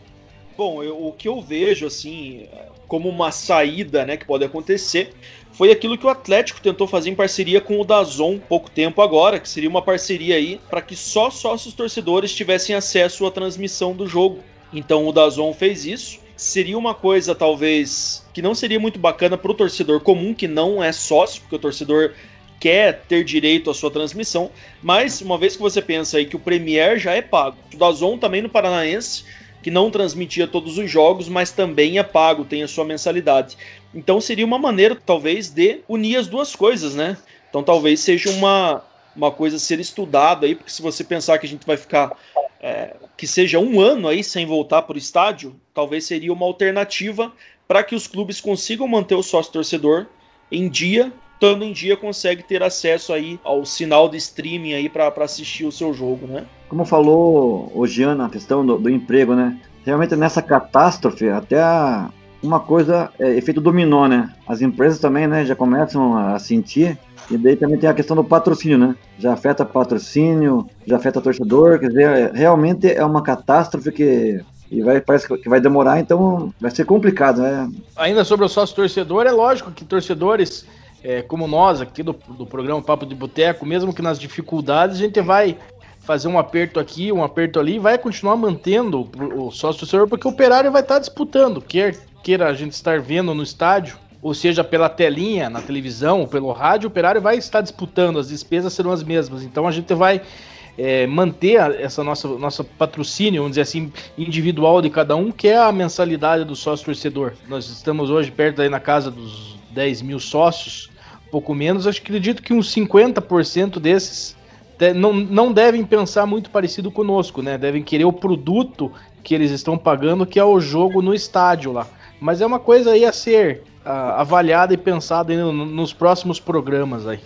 Bom, eu, o que eu vejo, assim, como uma saída, né, que pode acontecer, foi aquilo que o Atlético tentou fazer em parceria com o Dazon pouco tempo agora, que seria uma parceria aí para que só sócios torcedores tivessem acesso à transmissão do jogo. Então o Dazon fez isso. Seria uma coisa talvez que não seria muito bacana para o torcedor comum que não é sócio, porque o torcedor quer ter direito à sua transmissão, mas uma vez que você pensa aí que o Premier já é pago, o Dazon também no Paranaense que não transmitia todos os jogos, mas também é pago, tem a sua mensalidade. Então seria uma maneira, talvez, de unir as duas coisas, né? Então talvez seja uma, uma coisa a ser estudada aí, porque se você pensar que a gente vai ficar é, que seja um ano aí sem voltar para o estádio, talvez seria uma alternativa para que os clubes consigam manter o sócio torcedor em dia, estando em dia consegue ter acesso aí ao sinal de streaming aí para assistir o seu jogo, né? Como falou o Jean na questão do, do emprego, né? Realmente nessa catástrofe, até a, uma coisa é efeito dominó, né? As empresas também, né, já começam a sentir. E daí também tem a questão do patrocínio, né? Já afeta patrocínio, já afeta torcedor. Quer dizer, é, realmente é uma catástrofe que e vai, parece que vai demorar, então vai ser complicado, né? Ainda sobre o sócio torcedor, é lógico que torcedores é, como nós aqui do, do programa Papo de Boteco, mesmo que nas dificuldades, a gente vai fazer um aperto aqui, um aperto ali, vai continuar mantendo o sócio torcedor, porque o operário vai estar disputando, quer queira a gente estar vendo no estádio, ou seja, pela telinha, na televisão, pelo rádio, o operário vai estar disputando, as despesas serão as mesmas. Então a gente vai é, manter essa nossa nossa patrocínio, vamos dizer assim, individual de cada um, que é a mensalidade do sócio torcedor. Nós estamos hoje perto aí na casa dos 10 mil sócios, pouco menos. Acho que acredito que uns 50% desses não, não devem pensar muito parecido conosco, né? Devem querer o produto que eles estão pagando, que é o jogo no estádio lá. Mas é uma coisa aí a ser uh, avaliada e pensada no, nos próximos programas aí.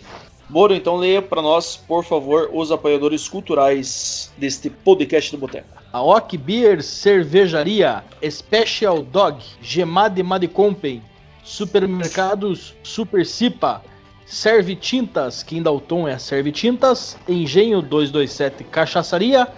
Moro, então leia para nós, por favor, os apoiadores culturais deste podcast do Boteco. A Ock Beer Cervejaria, Special Dog, Gemade Madecompen, Supermercados Super Cipa, Serve Tintas, que em Dalton é Serve Tintas, Engenho 227 Cachaçaria,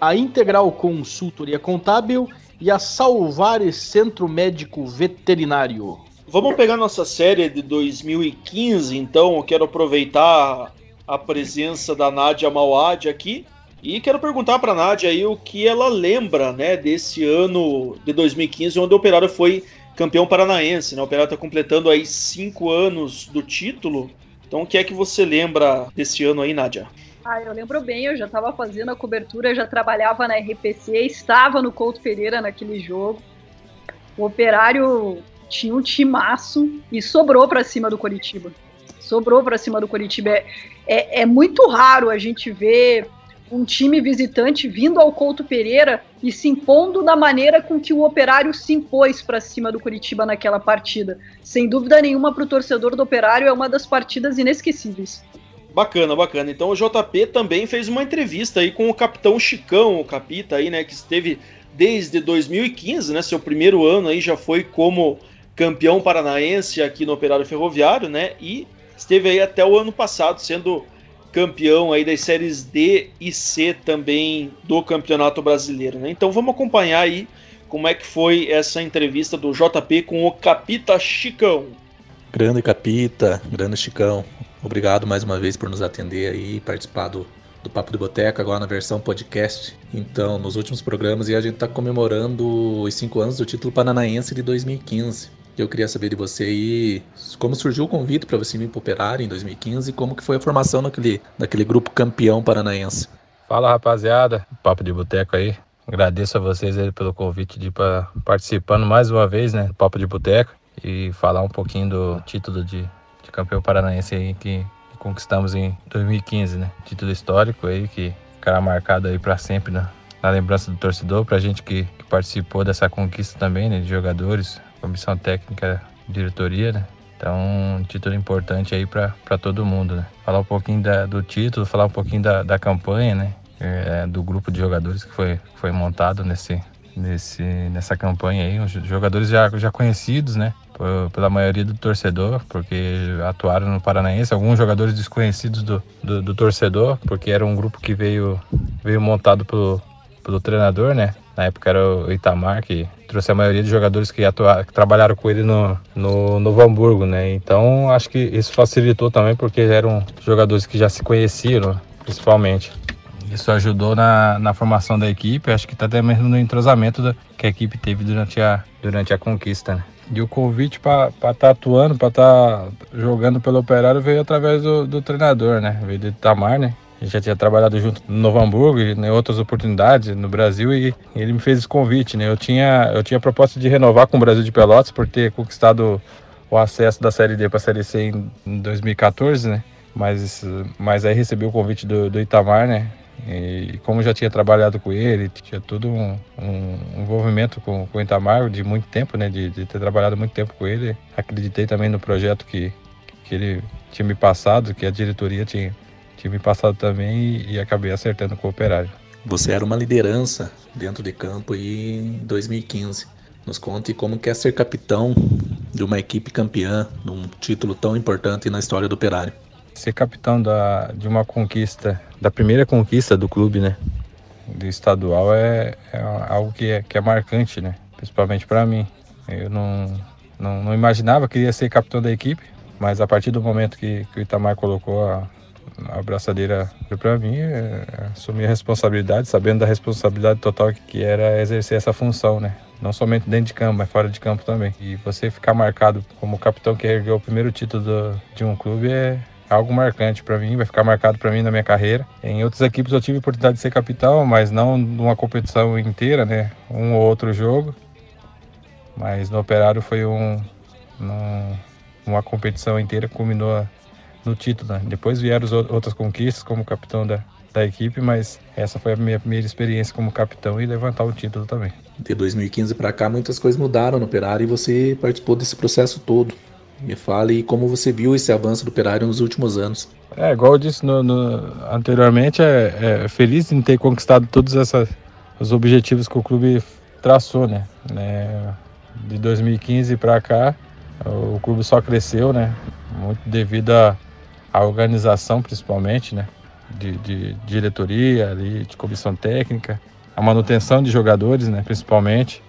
a Integral Consultoria Contábil e a Salvares Centro Médico Veterinário. Vamos pegar nossa série de 2015, então. Eu quero aproveitar a presença da Nádia Mauad aqui e quero perguntar para a Nádia aí o que ela lembra, né, desse ano de 2015, onde o Operário foi campeão paranaense, né? O Operário está completando aí cinco anos do título. Então, o que é que você lembra desse ano aí, Nádia? Ah, eu lembro bem, eu já estava fazendo a cobertura, já trabalhava na RPC, estava no Couto Pereira naquele jogo. O Operário tinha um timaço e sobrou para cima do Coritiba. Sobrou para cima do Coritiba. É, é, é, muito raro a gente ver um time visitante vindo ao Couto Pereira e se impondo da maneira com que o Operário se impôs para cima do Curitiba naquela partida. Sem dúvida nenhuma, para o torcedor do Operário, é uma das partidas inesquecíveis. Bacana, bacana. Então o JP também fez uma entrevista aí com o capitão Chicão, o Capita aí, né, que esteve desde 2015, né, seu primeiro ano aí já foi como campeão paranaense aqui no Operário Ferroviário, né, e esteve aí até o ano passado sendo campeão aí das séries D e C também do Campeonato Brasileiro, né? Então vamos acompanhar aí como é que foi essa entrevista do JP com o Capita Chicão. Grande Capita, grande Chicão. Obrigado mais uma vez por nos atender aí e participar do, do Papo de Boteca, agora na versão podcast. Então, nos últimos programas, e a gente está comemorando os cinco anos do título paranaense de 2015. Eu queria saber de você aí como surgiu o convite para você para Operário em 2015 e como que foi a formação naquele, naquele grupo campeão paranaense. Fala rapaziada, papo de boteco aí. Agradeço a vocês pelo convite de participando mais uma vez, né, do Papo de Boteco e falar um pouquinho do título de campeão paranaense aí que, que conquistamos em 2015, né? Título histórico aí que ficará marcado aí para sempre na, na, lembrança do torcedor, pra gente que, que, participou dessa conquista também, né? De jogadores, comissão técnica, diretoria, né? Então, um título importante aí para todo mundo, né? Falar um pouquinho da, do título, falar um pouquinho da, da campanha, né? É, do grupo de jogadores que foi, foi montado nesse, nesse, nessa campanha aí. Os jogadores já, já conhecidos, né? Pela maioria do torcedor, porque atuaram no Paranaense, alguns jogadores desconhecidos do, do, do, torcedor, porque era um grupo que veio, veio montado pelo, pelo treinador, né? Na época era o Itamar, que trouxe a maioria dos jogadores que, atuaram, que trabalharam com ele no, no Novo Hamburgo, né? Então acho que isso facilitou também, porque eram jogadores que já se conheciam, principalmente. Isso ajudou na, na formação da equipe, acho que está até mesmo no entrosamento da, que a equipe teve durante a, durante a conquista, né? E o convite para estar tá atuando, para estar tá jogando pelo Operário veio através do, do treinador, né? Veio do Itamar, né? A gente já tinha trabalhado junto no Novo Hamburgo e em outras oportunidades no Brasil e, ele me fez esse convite, né? Eu tinha, eu tinha proposta de renovar com o Brasil de Pelotas por ter conquistado o acesso da Série D para a Série C em 2014, né? Mas, mas aí recebi o convite do, do Itamar, né? E como já tinha trabalhado com ele, tinha todo um, um envolvimento com, com o Itamar de muito tempo, né? De, de, ter trabalhado muito tempo com ele. Acreditei também no projeto que, que ele tinha me passado, que a diretoria tinha, tinha me passado também e, e acabei acertando com o Operário. Você era uma liderança dentro de campo em 2015. Nos conte como quer é ser capitão de uma equipe campeã, num título tão importante na história do Operário ser capitão da, de uma conquista, da primeira conquista do clube, né? Do estadual é, é algo que é, que é marcante, né? Principalmente para mim. Eu não, não, não, imaginava que ia ser capitão da equipe, mas a partir do momento que, que o Itamar colocou a, a braçadeira para mim, é, assumi a responsabilidade, sabendo da responsabilidade total que, que era exercer essa função, né? Não somente dentro de campo, mas fora de campo também. E você ficar marcado como capitão que ergueu o primeiro título do, de um clube é, algo marcante para mim, vai ficar marcado para mim na minha carreira. Em outras equipes eu tive a oportunidade de ser capitão, mas não numa competição inteira, né? Um ou outro jogo. Mas no Operário foi um, um uma competição inteira que culminou no título. Né? Depois vieram outras conquistas como capitão da, da equipe, mas essa foi a minha primeira experiência como capitão e levantar o título também. De 2015 para cá muitas coisas mudaram no Operário e você participou desse processo todo. Me fale como você viu esse avanço do Operário nos últimos anos. É, igual eu disse no, no, anteriormente, é, é, feliz em ter conquistado todos essa, os objetivos que o clube traçou, né? É, de 2015 para cá, o clube só cresceu, né? Muito devido à organização, principalmente, né? De, de, diretoria, ali, de comissão técnica, a manutenção de jogadores, né? Principalmente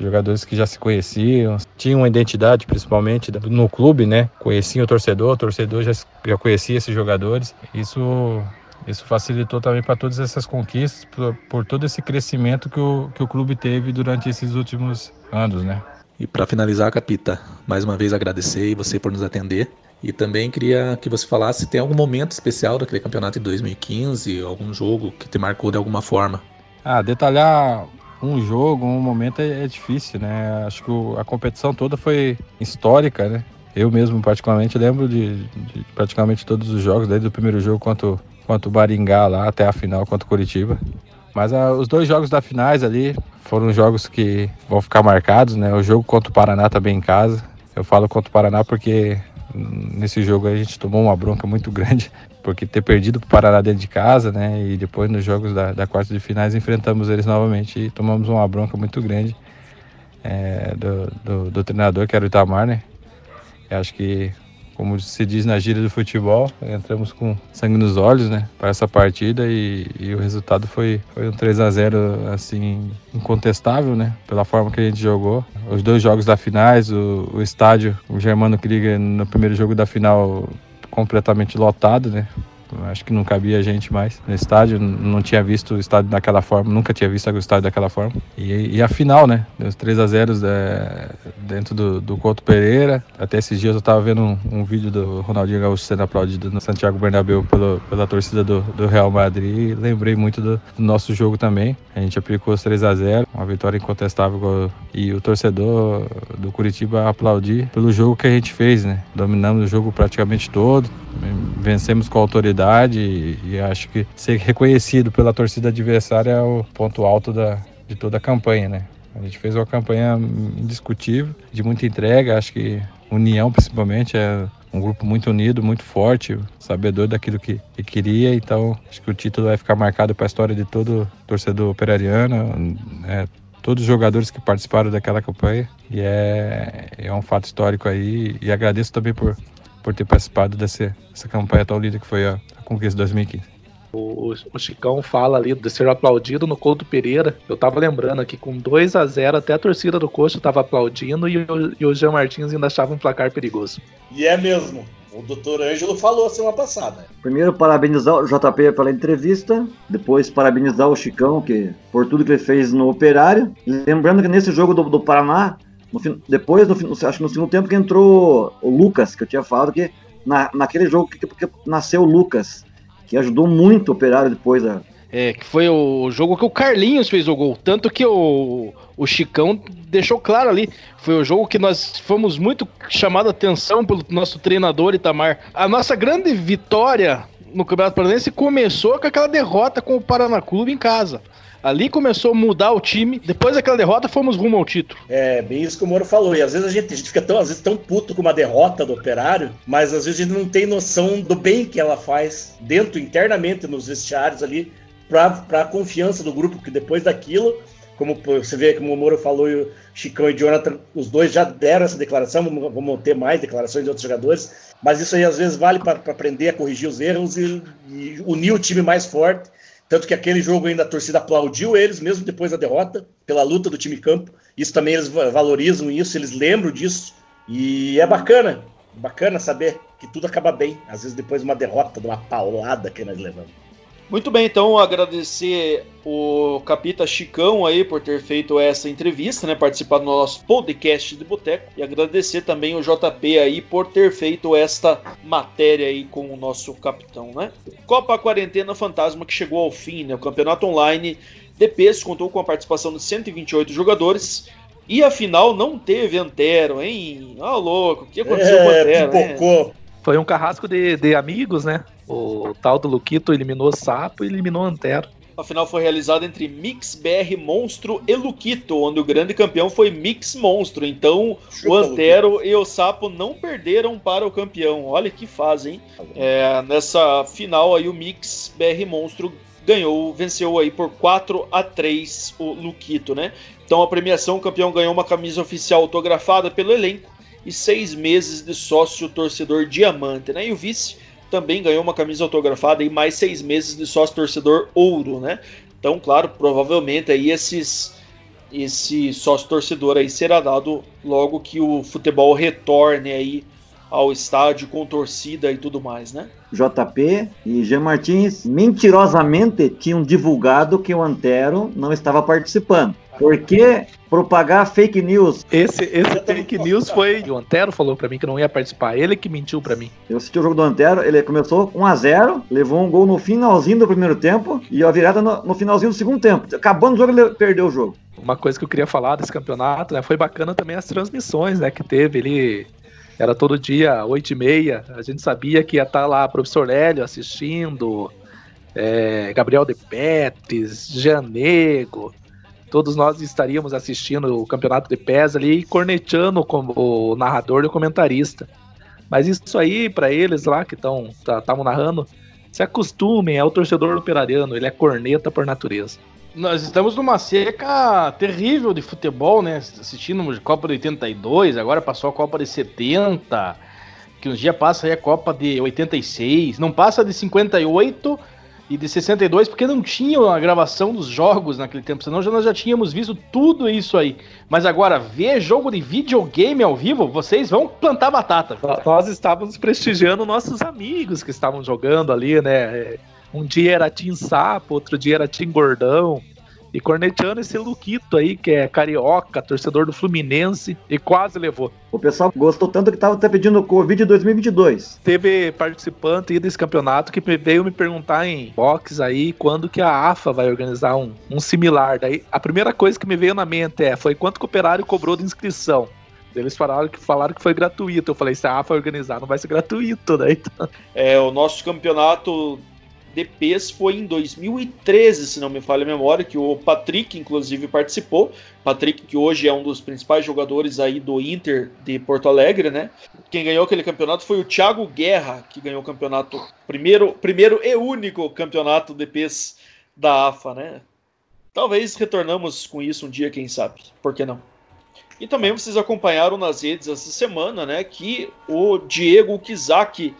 jogadores que já se conheciam, tinham uma identidade principalmente no clube, né? Conheciam o torcedor, o torcedor já, já conhecia esses jogadores. Isso isso facilitou também para todas essas conquistas, por, por, todo esse crescimento que o, que o clube teve durante esses últimos anos, né? E para finalizar, Capita, mais uma vez agradecer você por nos atender. E também queria que você falasse se tem algum momento especial daquele campeonato de 2015, algum jogo que te marcou de alguma forma. Ah, detalhar um jogo, um momento é, é difícil, né? Acho que o, a competição toda foi histórica, né? Eu mesmo, particularmente, lembro de, de, praticamente todos os jogos, desde o primeiro jogo quanto, quanto o Baringá lá até a final contra o Curitiba. Mas ah, os dois jogos da finais ali foram jogos que vão ficar marcados, né? O jogo contra o Paraná também em casa. Eu falo contra o Paraná porque nesse jogo a gente tomou uma bronca muito [LAUGHS] grande porque ter perdido para o Paraná dentro de casa, né? E depois nos jogos da, da quarta de finais enfrentamos eles novamente e tomamos uma bronca muito grande é, do, do, do, treinador, que era o Itamar, né? Eu acho que, como se diz na gíria do futebol, entramos com sangue nos olhos, né? Para essa partida e, e o resultado foi, foi um 3 a 0 assim, incontestável, né? Pela forma que a gente jogou. Os dois jogos da finais, o, o estádio, o Germano Krieger no primeiro jogo da final completamente lotado, né? Acho que não cabia gente mais no estádio. Não tinha visto o estádio daquela forma, nunca tinha visto o estádio daquela forma. E, e a final, né? Os 3 a 0 é, dentro do, do Couto Pereira. Até esses dias eu estava vendo um, um, vídeo do Ronaldinho Gaúcho sendo aplaudido no Santiago Bernabéu pelo, pela torcida do, do, Real Madrid. E lembrei muito do, do, nosso jogo também. A gente aplicou os 3 a 0 uma vitória incontestável. E o torcedor do Curitiba aplaudir pelo jogo que a gente fez, né? Dominamos o jogo praticamente todo vencemos com autoridade e, e, acho que ser reconhecido pela torcida adversária é o ponto alto da, de toda a campanha, né? A gente fez uma campanha indiscutível, de muita entrega, acho que união principalmente, é um grupo muito unido, muito forte, sabedor daquilo que, que queria, então acho que o título vai ficar marcado para a história de todo torcedor operariano, é, todos os jogadores que participaram daquela campanha, e é, é um fato histórico aí, e agradeço também por por ter participado dessa, dessa campanha tão linda que foi a, a Conquista 2015. O, o, Chicão fala ali de ser aplaudido no Couto Pereira. Eu tava lembrando aqui, com 2 a 0 até a torcida do Coxa tava aplaudindo e o, e o Jean Martins ainda achava um placar perigoso. E é mesmo. O doutor Ângelo falou semana passada. Primeiro, parabenizar o JP pela entrevista. Depois, parabenizar o Chicão que, por tudo que ele fez no Operário. Lembrando que nesse jogo do, do Paraná, no, depois, no, acho que no segundo tempo que entrou o Lucas, que eu tinha falado que na, naquele jogo que, que, nasceu o Lucas, que ajudou muito o Operário depois. A... É, que foi o jogo que o Carlinhos fez o gol. Tanto que o, o Chicão deixou claro ali. Foi o jogo que nós fomos muito chamado a atenção pelo nosso treinador Itamar. A nossa grande vitória no Campeonato Paranaense começou com aquela derrota com o Paraná Clube em casa. Ali começou a mudar o time. Depois daquela derrota, fomos rumo ao título. É, bem isso que o Moro falou. E às vezes a gente, a gente fica tão, às vezes, tão puto com uma derrota do operário, mas às vezes a gente não tem noção do bem que ela faz dentro, internamente, nos vestiários ali, para a confiança do grupo, que depois daquilo como você vê, como o Moro falou, e o Chicão e o Jonathan, os dois já deram essa declaração, vamos ter mais declarações de outros jogadores, mas isso aí às vezes vale para aprender a corrigir os erros e, e, unir o time mais forte tanto que aquele jogo ainda a torcida aplaudiu eles, mesmo depois da derrota, pela luta do time campo. Isso também eles valorizam isso, eles lembram disso. E é bacana, bacana saber que tudo acaba bem. Às vezes depois de uma derrota, de uma paulada que nós levamos. Muito bem, então agradecer o Capita Chicão aí por ter feito essa entrevista, né, participado do nosso podcast de boteco e agradecer também o JP aí por ter feito esta matéria aí com o nosso capitão, né? Copa Quarentena Fantasma que chegou ao fim, né? O campeonato online DPS contou com a participação de 128 jogadores. E afinal não teve Antero, hein? Ah, louco, o que aconteceu é, com o Antero? Pipocou. Né? Foi um carrasco de, de amigos, né? O tal do Luquito eliminou o Sapo e eliminou o Antero. A final foi realizada entre Mix BR Monstro e Luquito, onde o grande campeão foi Mix Monstro. Então Chupa, o Antero e o Sapo não perderam para o campeão. Olha que fase, hein? É, nessa final aí o Mix BR Monstro ganhou, venceu aí por 4 a 3 o Luquito, né? Então a premiação, o campeão ganhou uma camisa oficial autografada pelo elenco e seis meses de sócio torcedor diamante, né? E o vice também ganhou uma camisa autografada e mais seis meses de sócio torcedor ouro, né? Então, claro, provavelmente aí esses esse sócio torcedor aí será dado logo que o futebol retorne aí ao estádio com torcida e tudo mais, né? JP e Jean Martins mentirosamente tinham divulgado que o Antero não estava participando. Porque propagar fake news. Esse, esse fake news foi. O Antero falou para mim que não ia participar. Ele que mentiu para mim. Eu assisti o jogo do Antero, ele começou 1x0, levou um gol no finalzinho do primeiro tempo e a virada no, no finalzinho do segundo tempo. Acabando o jogo, ele perdeu o jogo. Uma coisa que eu queria falar desse campeonato, né? Foi bacana também as transmissões, né? Que teve ali. Era todo dia, 8 e meia. A gente sabia que ia estar tá lá professor Hélio assistindo, é, Gabriel de Pettis, Janego, todos nós estaríamos assistindo o campeonato de pés ali e cornetando como o narrador e o comentarista. Mas isso aí, para eles lá que estão estavam narrando, se acostumem, é o torcedor operariano, ele é corneta por natureza. Nós estamos numa seca terrível de futebol, né? Assistindo Copa de 82, agora passou a Copa de 70, que um dia passa aí a Copa de 86, não passa de 58 e de 62, porque não tinha a gravação dos jogos naquele tempo, senão já, nós já tínhamos visto tudo isso aí. Mas agora, ver jogo de videogame ao vivo, vocês vão plantar batata. Nós estávamos prestigiando nossos amigos que estavam jogando ali, né? Um dia era Tim Sapo, outro dia era Tim Gordão e corneteando esse Luquito aí, que é carioca, torcedor do Fluminense, e quase levou. O pessoal gostou tanto que tava até pedindo Covid 2022. Teve participante desse campeonato que veio me perguntar em box aí quando que a AFA vai organizar um, um similar. Daí a primeira coisa que me veio na mente é: foi quanto que o operário cobrou de inscrição? Eles falaram que, falaram que foi gratuito. Eu falei, se a AFA organizar, não vai ser gratuito, né? [LAUGHS] Então... É, o nosso campeonato DPs foi em 2013, se não me falha a memória, que o Patrick, inclusive, participou. Patrick, que hoje é um dos principais jogadores aí do Inter de Porto Alegre, né? Quem ganhou aquele campeonato foi o Thiago Guerra, que ganhou o campeonato, primeiro, primeiro e único campeonato DPs da AFA, né? Talvez retornamos com isso um dia, quem sabe? Por que não? E também vocês acompanharam nas redes essa semana, né, que o Diego Kizaki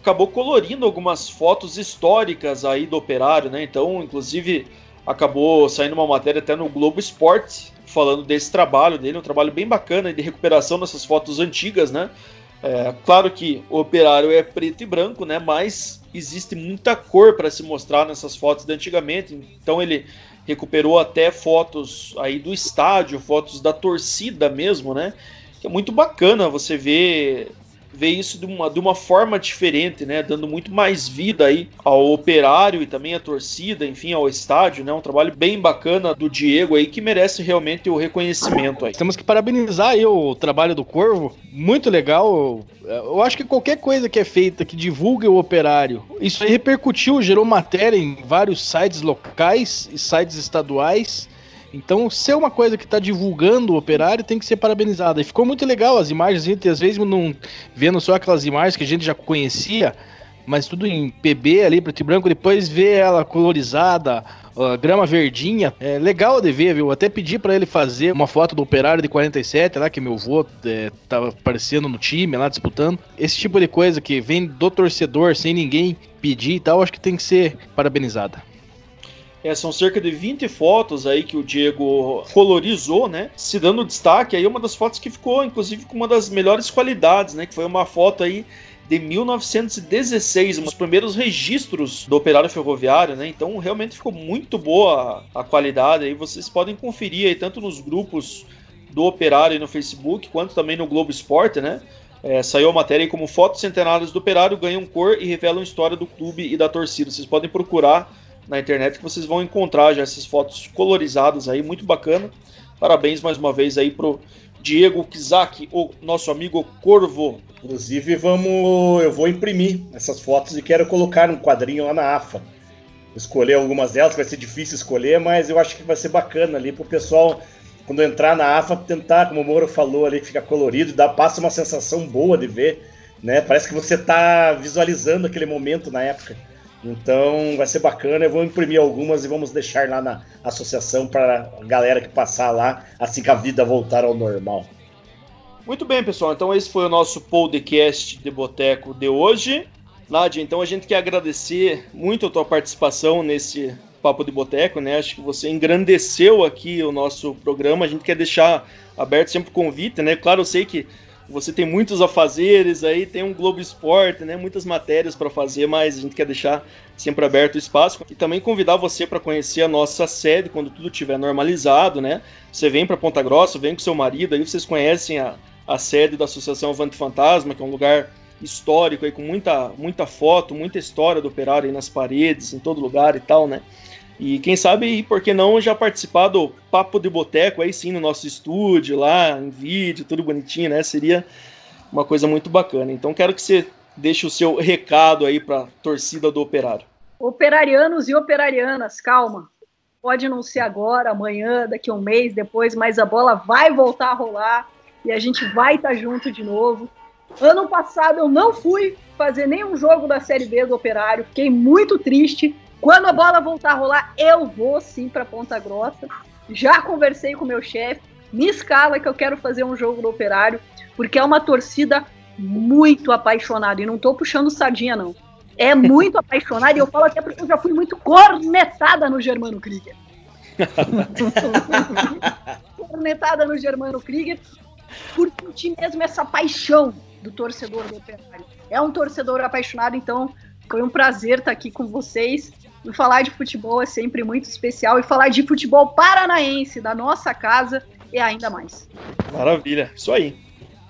acabou colorindo algumas fotos históricas aí do Operário, né? Então, inclusive, acabou saindo uma matéria até no Globo Esporte falando desse trabalho dele, um trabalho bem bacana de recuperação dessas fotos antigas, né? É, claro que o Operário é preto e branco, né? Mas existe muita cor para se mostrar nessas fotos de antigamente. Então ele recuperou até fotos aí do estádio, fotos da torcida mesmo, né? Que é muito bacana você ver ver isso de uma, de uma forma diferente, né? Dando muito mais vida aí ao operário e também à torcida, enfim, ao estádio, né? Um trabalho bem bacana do Diego aí que merece realmente o reconhecimento aí. Temos que parabenizar aí o trabalho do Corvo, muito legal. Eu acho que qualquer coisa que é feita que divulgue o operário, isso aí repercutiu, gerou matéria em vários sites locais e sites estaduais. Então, se é uma coisa que está divulgando o operário, tem que ser parabenizada. E ficou muito legal as imagens, às vezes não vendo só aquelas imagens que a gente já conhecia, mas tudo em PB ali, preto e branco, depois ver ela colorizada, grama verdinha, é legal de ver, viu? Até pedi para ele fazer uma foto do operário de 47 lá, que meu avô é, tava aparecendo no time lá disputando. Esse tipo de coisa que vem do torcedor sem ninguém pedir e tal, acho que tem que ser parabenizada. É, são cerca de 20 fotos aí que o Diego colorizou, né? Se dando destaque aí uma das fotos que ficou, inclusive, com uma das melhores qualidades, né? Que foi uma foto aí de 1916, um dos primeiros registros do operário ferroviário, né? Então realmente ficou muito boa a qualidade aí. Vocês podem conferir aí tanto nos grupos do operário no Facebook, quanto também no Globo Esporte, né? É, saiu a matéria aí como fotos centenárias do operário ganham cor e revelam história do clube e da torcida. Vocês podem procurar na internet que vocês vão encontrar já essas fotos colorizadas aí, muito bacana. Parabéns mais uma vez aí pro Diego Kizak, o nosso amigo Corvo. Inclusive, vamos, eu vou imprimir essas fotos e quero colocar um quadrinho lá na AFA. Escolher algumas delas, vai ser difícil escolher, mas eu acho que vai ser bacana ali pro pessoal, quando entrar na AFA, tentar, como o Moro falou ali, que fica colorido, dá, passa uma sensação boa de ver, né? Parece que você tá visualizando aquele momento na época. Então vai ser bacana. Eu vou imprimir algumas e vamos deixar lá na associação para a galera que passar lá assim que a vida voltar ao normal. Muito bem, pessoal. Então esse foi o nosso podcast de Boteco de hoje. Nádia, então a gente quer agradecer muito a tua participação nesse Papo de Boteco, né? Acho que você engrandeceu aqui o nosso programa. A gente quer deixar aberto sempre o convite, né? Claro, eu sei que você tem muitos afazeres aí, tem um Globo Esporte, né? Muitas matérias para fazer, mas a gente quer deixar sempre aberto o espaço e também convidar você para conhecer a nossa sede quando tudo estiver normalizado, né? Você vem para Ponta Grossa, vem com seu marido, aí vocês conhecem a, a sede da Associação Avante Fantasma, que é um lugar histórico aí com muita muita foto, muita história do operário aí nas paredes, em todo lugar e tal, né? E quem sabe, por que não, já participar do Papo de Boteco aí sim no nosso estúdio, lá em vídeo, tudo bonitinho, né? Seria uma coisa muito bacana. Então quero que você deixe o seu recado aí para a torcida do Operário. Operarianos e operarianas, calma. Pode não ser agora, amanhã, daqui a um mês, depois, mas a bola vai voltar a rolar e a gente vai estar tá junto de novo. Ano passado eu não fui fazer nenhum jogo da Série B do Operário, fiquei muito triste. Quando a bola voltar a rolar, eu vou sim para Ponta Grossa. Já conversei com meu chefe, me escala que eu quero fazer um jogo do Operário, porque é uma torcida muito apaixonada. E não estou puxando sardinha, não. É [LAUGHS] muito apaixonada, e eu falo até porque eu já fui muito cornetada no Germano Krieger. [LAUGHS] cornetada no Germano Krieger, por sentir mesmo essa paixão do torcedor do Operário. É um torcedor apaixonado, então foi um prazer estar aqui com vocês. E falar de futebol é sempre muito especial. E falar de futebol paranaense, da nossa casa, é ainda mais. Maravilha, isso aí.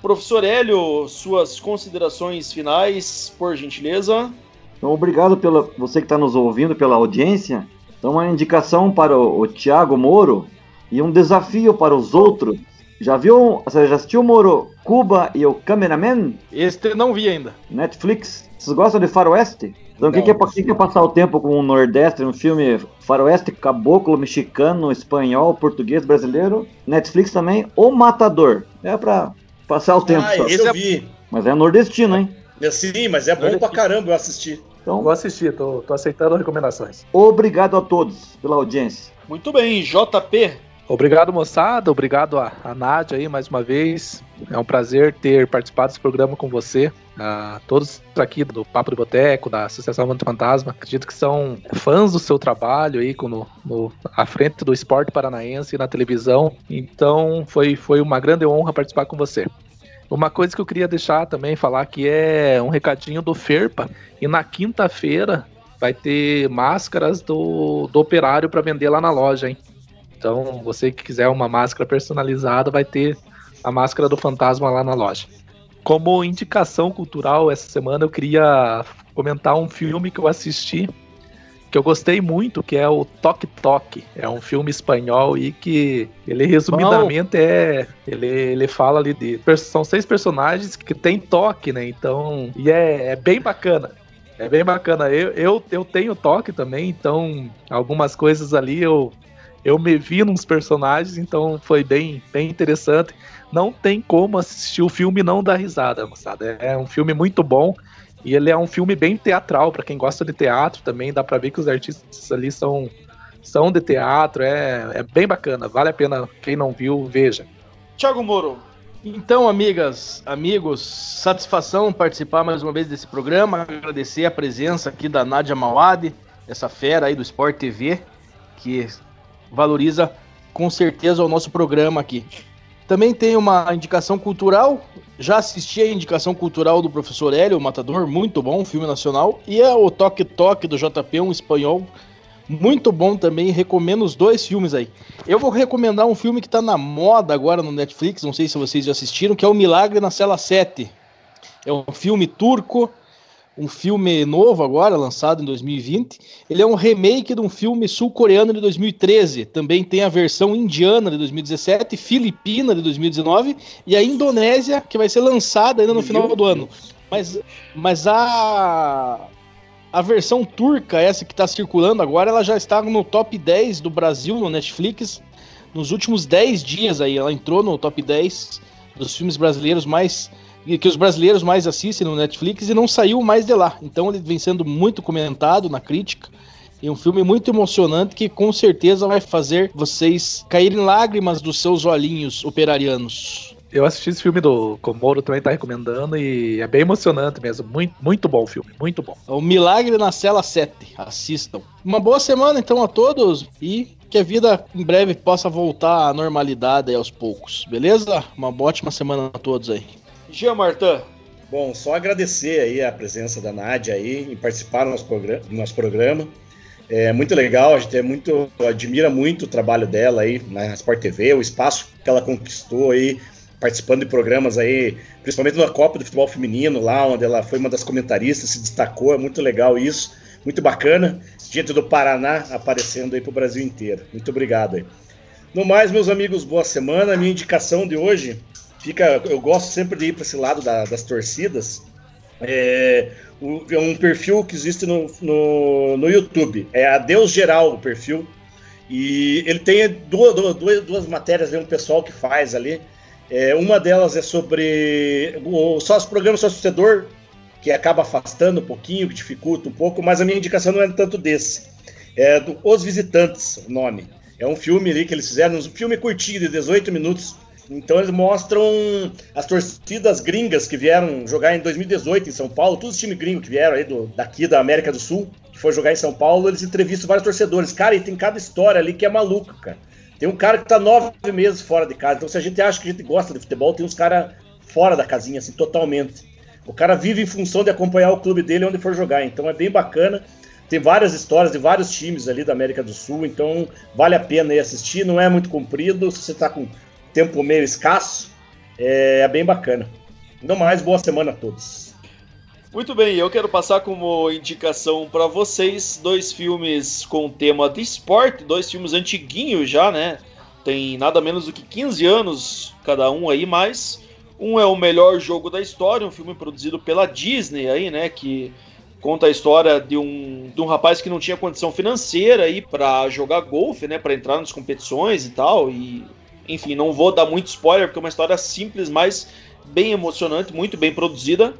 Professor Hélio, suas considerações finais, por gentileza. Então, obrigado pela você que está nos ouvindo, pela audiência. Então, uma indicação para o, o Tiago Moro e um desafio para os outros. Já viu, você já assistiu o Moro Cuba e o Cameraman? Este não vi ainda. Netflix. Vocês gostam de faroeste? Então, o que, que, é, que, que é passar o tempo com o Nordeste, um filme faroeste, caboclo, mexicano, espanhol, português, brasileiro? Netflix também. O Matador. É pra passar o tempo ah, só. Esse eu vi. Mas é nordestino, hein? É, sim, mas é bom pra caramba eu assistir. Então, vou assistir, tô, tô aceitando recomendações. Obrigado a todos pela audiência. Muito bem, JP. Obrigado, moçada. Obrigado a, a Nádia aí mais uma vez. É um prazer ter participado desse programa com você a todos aqui do Papo do Boteco, da Associação Manto Fantasma, acredito que são fãs do seu trabalho aí no, no, à frente do esporte paranaense na televisão. Então foi, foi uma grande honra participar com você. Uma coisa que eu queria deixar também, falar que é um recadinho do Ferpa. E na quinta-feira vai ter máscaras do, do operário para vender lá na loja, hein? Então, você que quiser uma máscara personalizada, vai ter a máscara do fantasma lá na loja. Como indicação cultural, essa semana eu queria comentar um filme que eu assisti que eu gostei muito, que é o Toque Toque. É um filme espanhol e que ele resumidamente Bom. é. Ele, ele fala ali de. São seis personagens que tem toque, né? Então. E é, é bem bacana. É bem bacana. Eu, eu, eu tenho toque também, então algumas coisas ali eu, eu me vi nos personagens, então foi bem, bem interessante não tem como assistir o filme e não dar risada, moçada. É um filme muito bom e ele é um filme bem teatral, para quem gosta de teatro também, dá para ver que os artistas ali são, são de teatro, é, é bem bacana, vale a pena, quem não viu, veja. Tiago Moro. Então, amigas, amigos, satisfação participar mais uma vez desse programa, agradecer a presença aqui da Nádia Mawad, essa fera aí do Sport TV, que valoriza com certeza o nosso programa aqui. Também tem uma indicação cultural. Já assisti a indicação cultural do professor Hélio, Matador, muito bom, filme nacional. E é o Toque Toque do JP, um espanhol, muito bom também. Recomendo os dois filmes aí. Eu vou recomendar um filme que está na moda agora no Netflix, não sei se vocês já assistiram, que é O Milagre na Cela 7. É um filme turco um filme novo agora, lançado em 2020. Ele é um remake de um filme sul-coreano de 2013. Também tem a versão indiana de 2017, filipina de 2019 e a Indonésia, que vai ser lançada ainda no final do ano. Mas, mas a, a versão turca, essa que está circulando agora, ela já está no top 10 do Brasil no Netflix nos últimos 10 dias aí. Ela entrou no top 10 dos filmes brasileiros mais que os brasileiros mais assistem no Netflix e não saiu mais de lá. Então ele vem sendo muito comentado na crítica. E um filme muito emocionante que com certeza vai fazer vocês caírem lágrimas dos seus olhinhos operarianos. Eu assisti esse filme do Komoro, também tá recomendando, e é bem emocionante mesmo. Muito, muito bom o filme, muito bom. O Milagre na Cela 7. Assistam. Uma boa semana então a todos e que a vida em breve possa voltar à normalidade aos poucos, beleza? Uma ótima semana a todos aí. Jean Martin. Bom, só agradecer aí a presença da Nádia aí em participar do nosso, programa, do nosso programa. É muito legal, a gente é muito, admira muito o trabalho dela aí na Sport TV, o espaço que ela conquistou aí, participando de programas aí, principalmente na Copa do Futebol Feminino, lá onde ela foi uma das comentaristas, se destacou, é muito legal isso, muito bacana. Gente do Paraná aparecendo aí para o Brasil inteiro. Muito obrigado aí. No mais, meus amigos, boa semana. Minha indicação de hoje fica. Eu gosto sempre de ir para esse lado da, das torcidas. É, é um perfil que existe no, no, no YouTube. É a Deus Geral o perfil. E ele tem duas, duas, duas matérias, um pessoal que faz ali. É, uma delas é sobre o sócio programa sócio torcedor, que acaba afastando um pouquinho, que dificulta um pouco, mas a minha indicação não é tanto desse. É do Os Visitantes, o nome. É um filme ali que eles fizeram, um filme curtinho de 18 minutos. Então eles mostram as torcidas gringas que vieram jogar em 2018 em São Paulo, todos os times gringos que vieram aí do, daqui da América do Sul, que foi jogar em São Paulo, eles entrevistam vários torcedores. Cara, e tem cada história ali que é maluca, cara. Tem um cara que tá nove meses fora de casa. Então, se a gente acha que a gente gosta de futebol, tem uns caras fora da casinha, assim, totalmente. O cara vive em função de acompanhar o clube dele onde for jogar. Então é bem bacana. Tem várias histórias de vários times ali da América do Sul, então vale a pena ir assistir. Não é muito comprido, se você está com tempo meio escasso, é, bem bacana. No mais, boa semana a todos. Muito bem, eu quero passar como indicação para vocês dois filmes com tema de esporte, dois filmes antiguinhos já, né? Tem nada menos do que 15 anos cada um aí, mas um é o melhor jogo da história, um filme produzido pela Disney aí, né, que conta a história de um, de um rapaz que não tinha condição financeira aí para jogar golfe, né, para entrar nas competições e tal, e enfim, não vou dar muito spoiler porque é uma história simples, mas bem emocionante, muito bem produzida.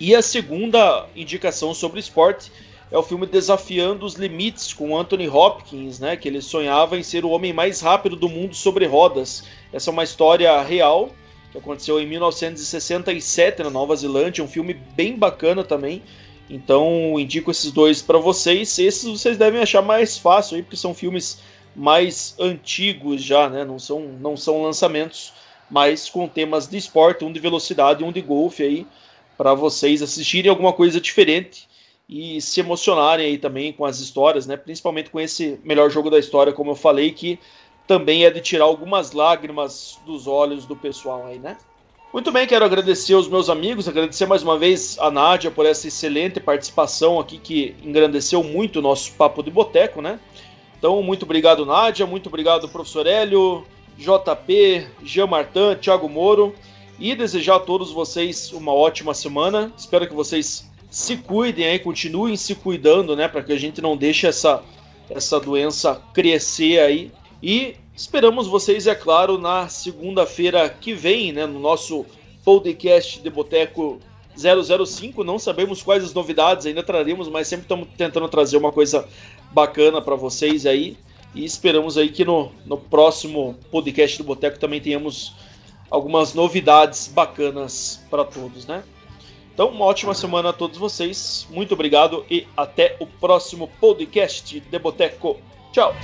E a segunda indicação sobre esporte é o filme Desafiando os Limites com Anthony Hopkins, né, que ele sonhava em ser o homem mais rápido do mundo sobre rodas. Essa é uma história real que aconteceu em 1967 na Nova Zelândia, um filme bem bacana também. Então, indico esses dois para vocês. Esses vocês devem achar mais fácil aí, porque são filmes mais antigos já, né? Não são, não são lançamentos, mas com temas de esporte, um de velocidade um de golfe aí, para vocês assistirem alguma coisa diferente e se emocionarem aí também com as histórias, né? Principalmente com esse melhor jogo da história, como eu falei, que também é de tirar algumas lágrimas dos olhos do pessoal aí, né? Muito bem, quero agradecer aos meus amigos, agradecer mais uma vez a Nádia por essa excelente participação aqui que engrandeceu muito o nosso papo de boteco, né? Então, muito obrigado, Nádia, muito obrigado, professor Hélio, JP, Jean Martin, Thiago Moro, e desejar a todos vocês uma ótima semana. Espero que vocês se cuidem aí, continuem se cuidando, né, para que a gente não deixe essa, essa doença crescer aí e esperamos vocês, é claro, na segunda-feira que vem, né, no nosso podcast de Boteco 005. Não sabemos quais as novidades ainda traremos, mas sempre estamos tentando trazer uma coisa bacana para vocês aí. E esperamos aí que no, no próximo podcast do Boteco também tenhamos algumas novidades bacanas para todos, né? Então, uma ótima semana a todos vocês. Muito obrigado e até o próximo podcast de Boteco. Tchau!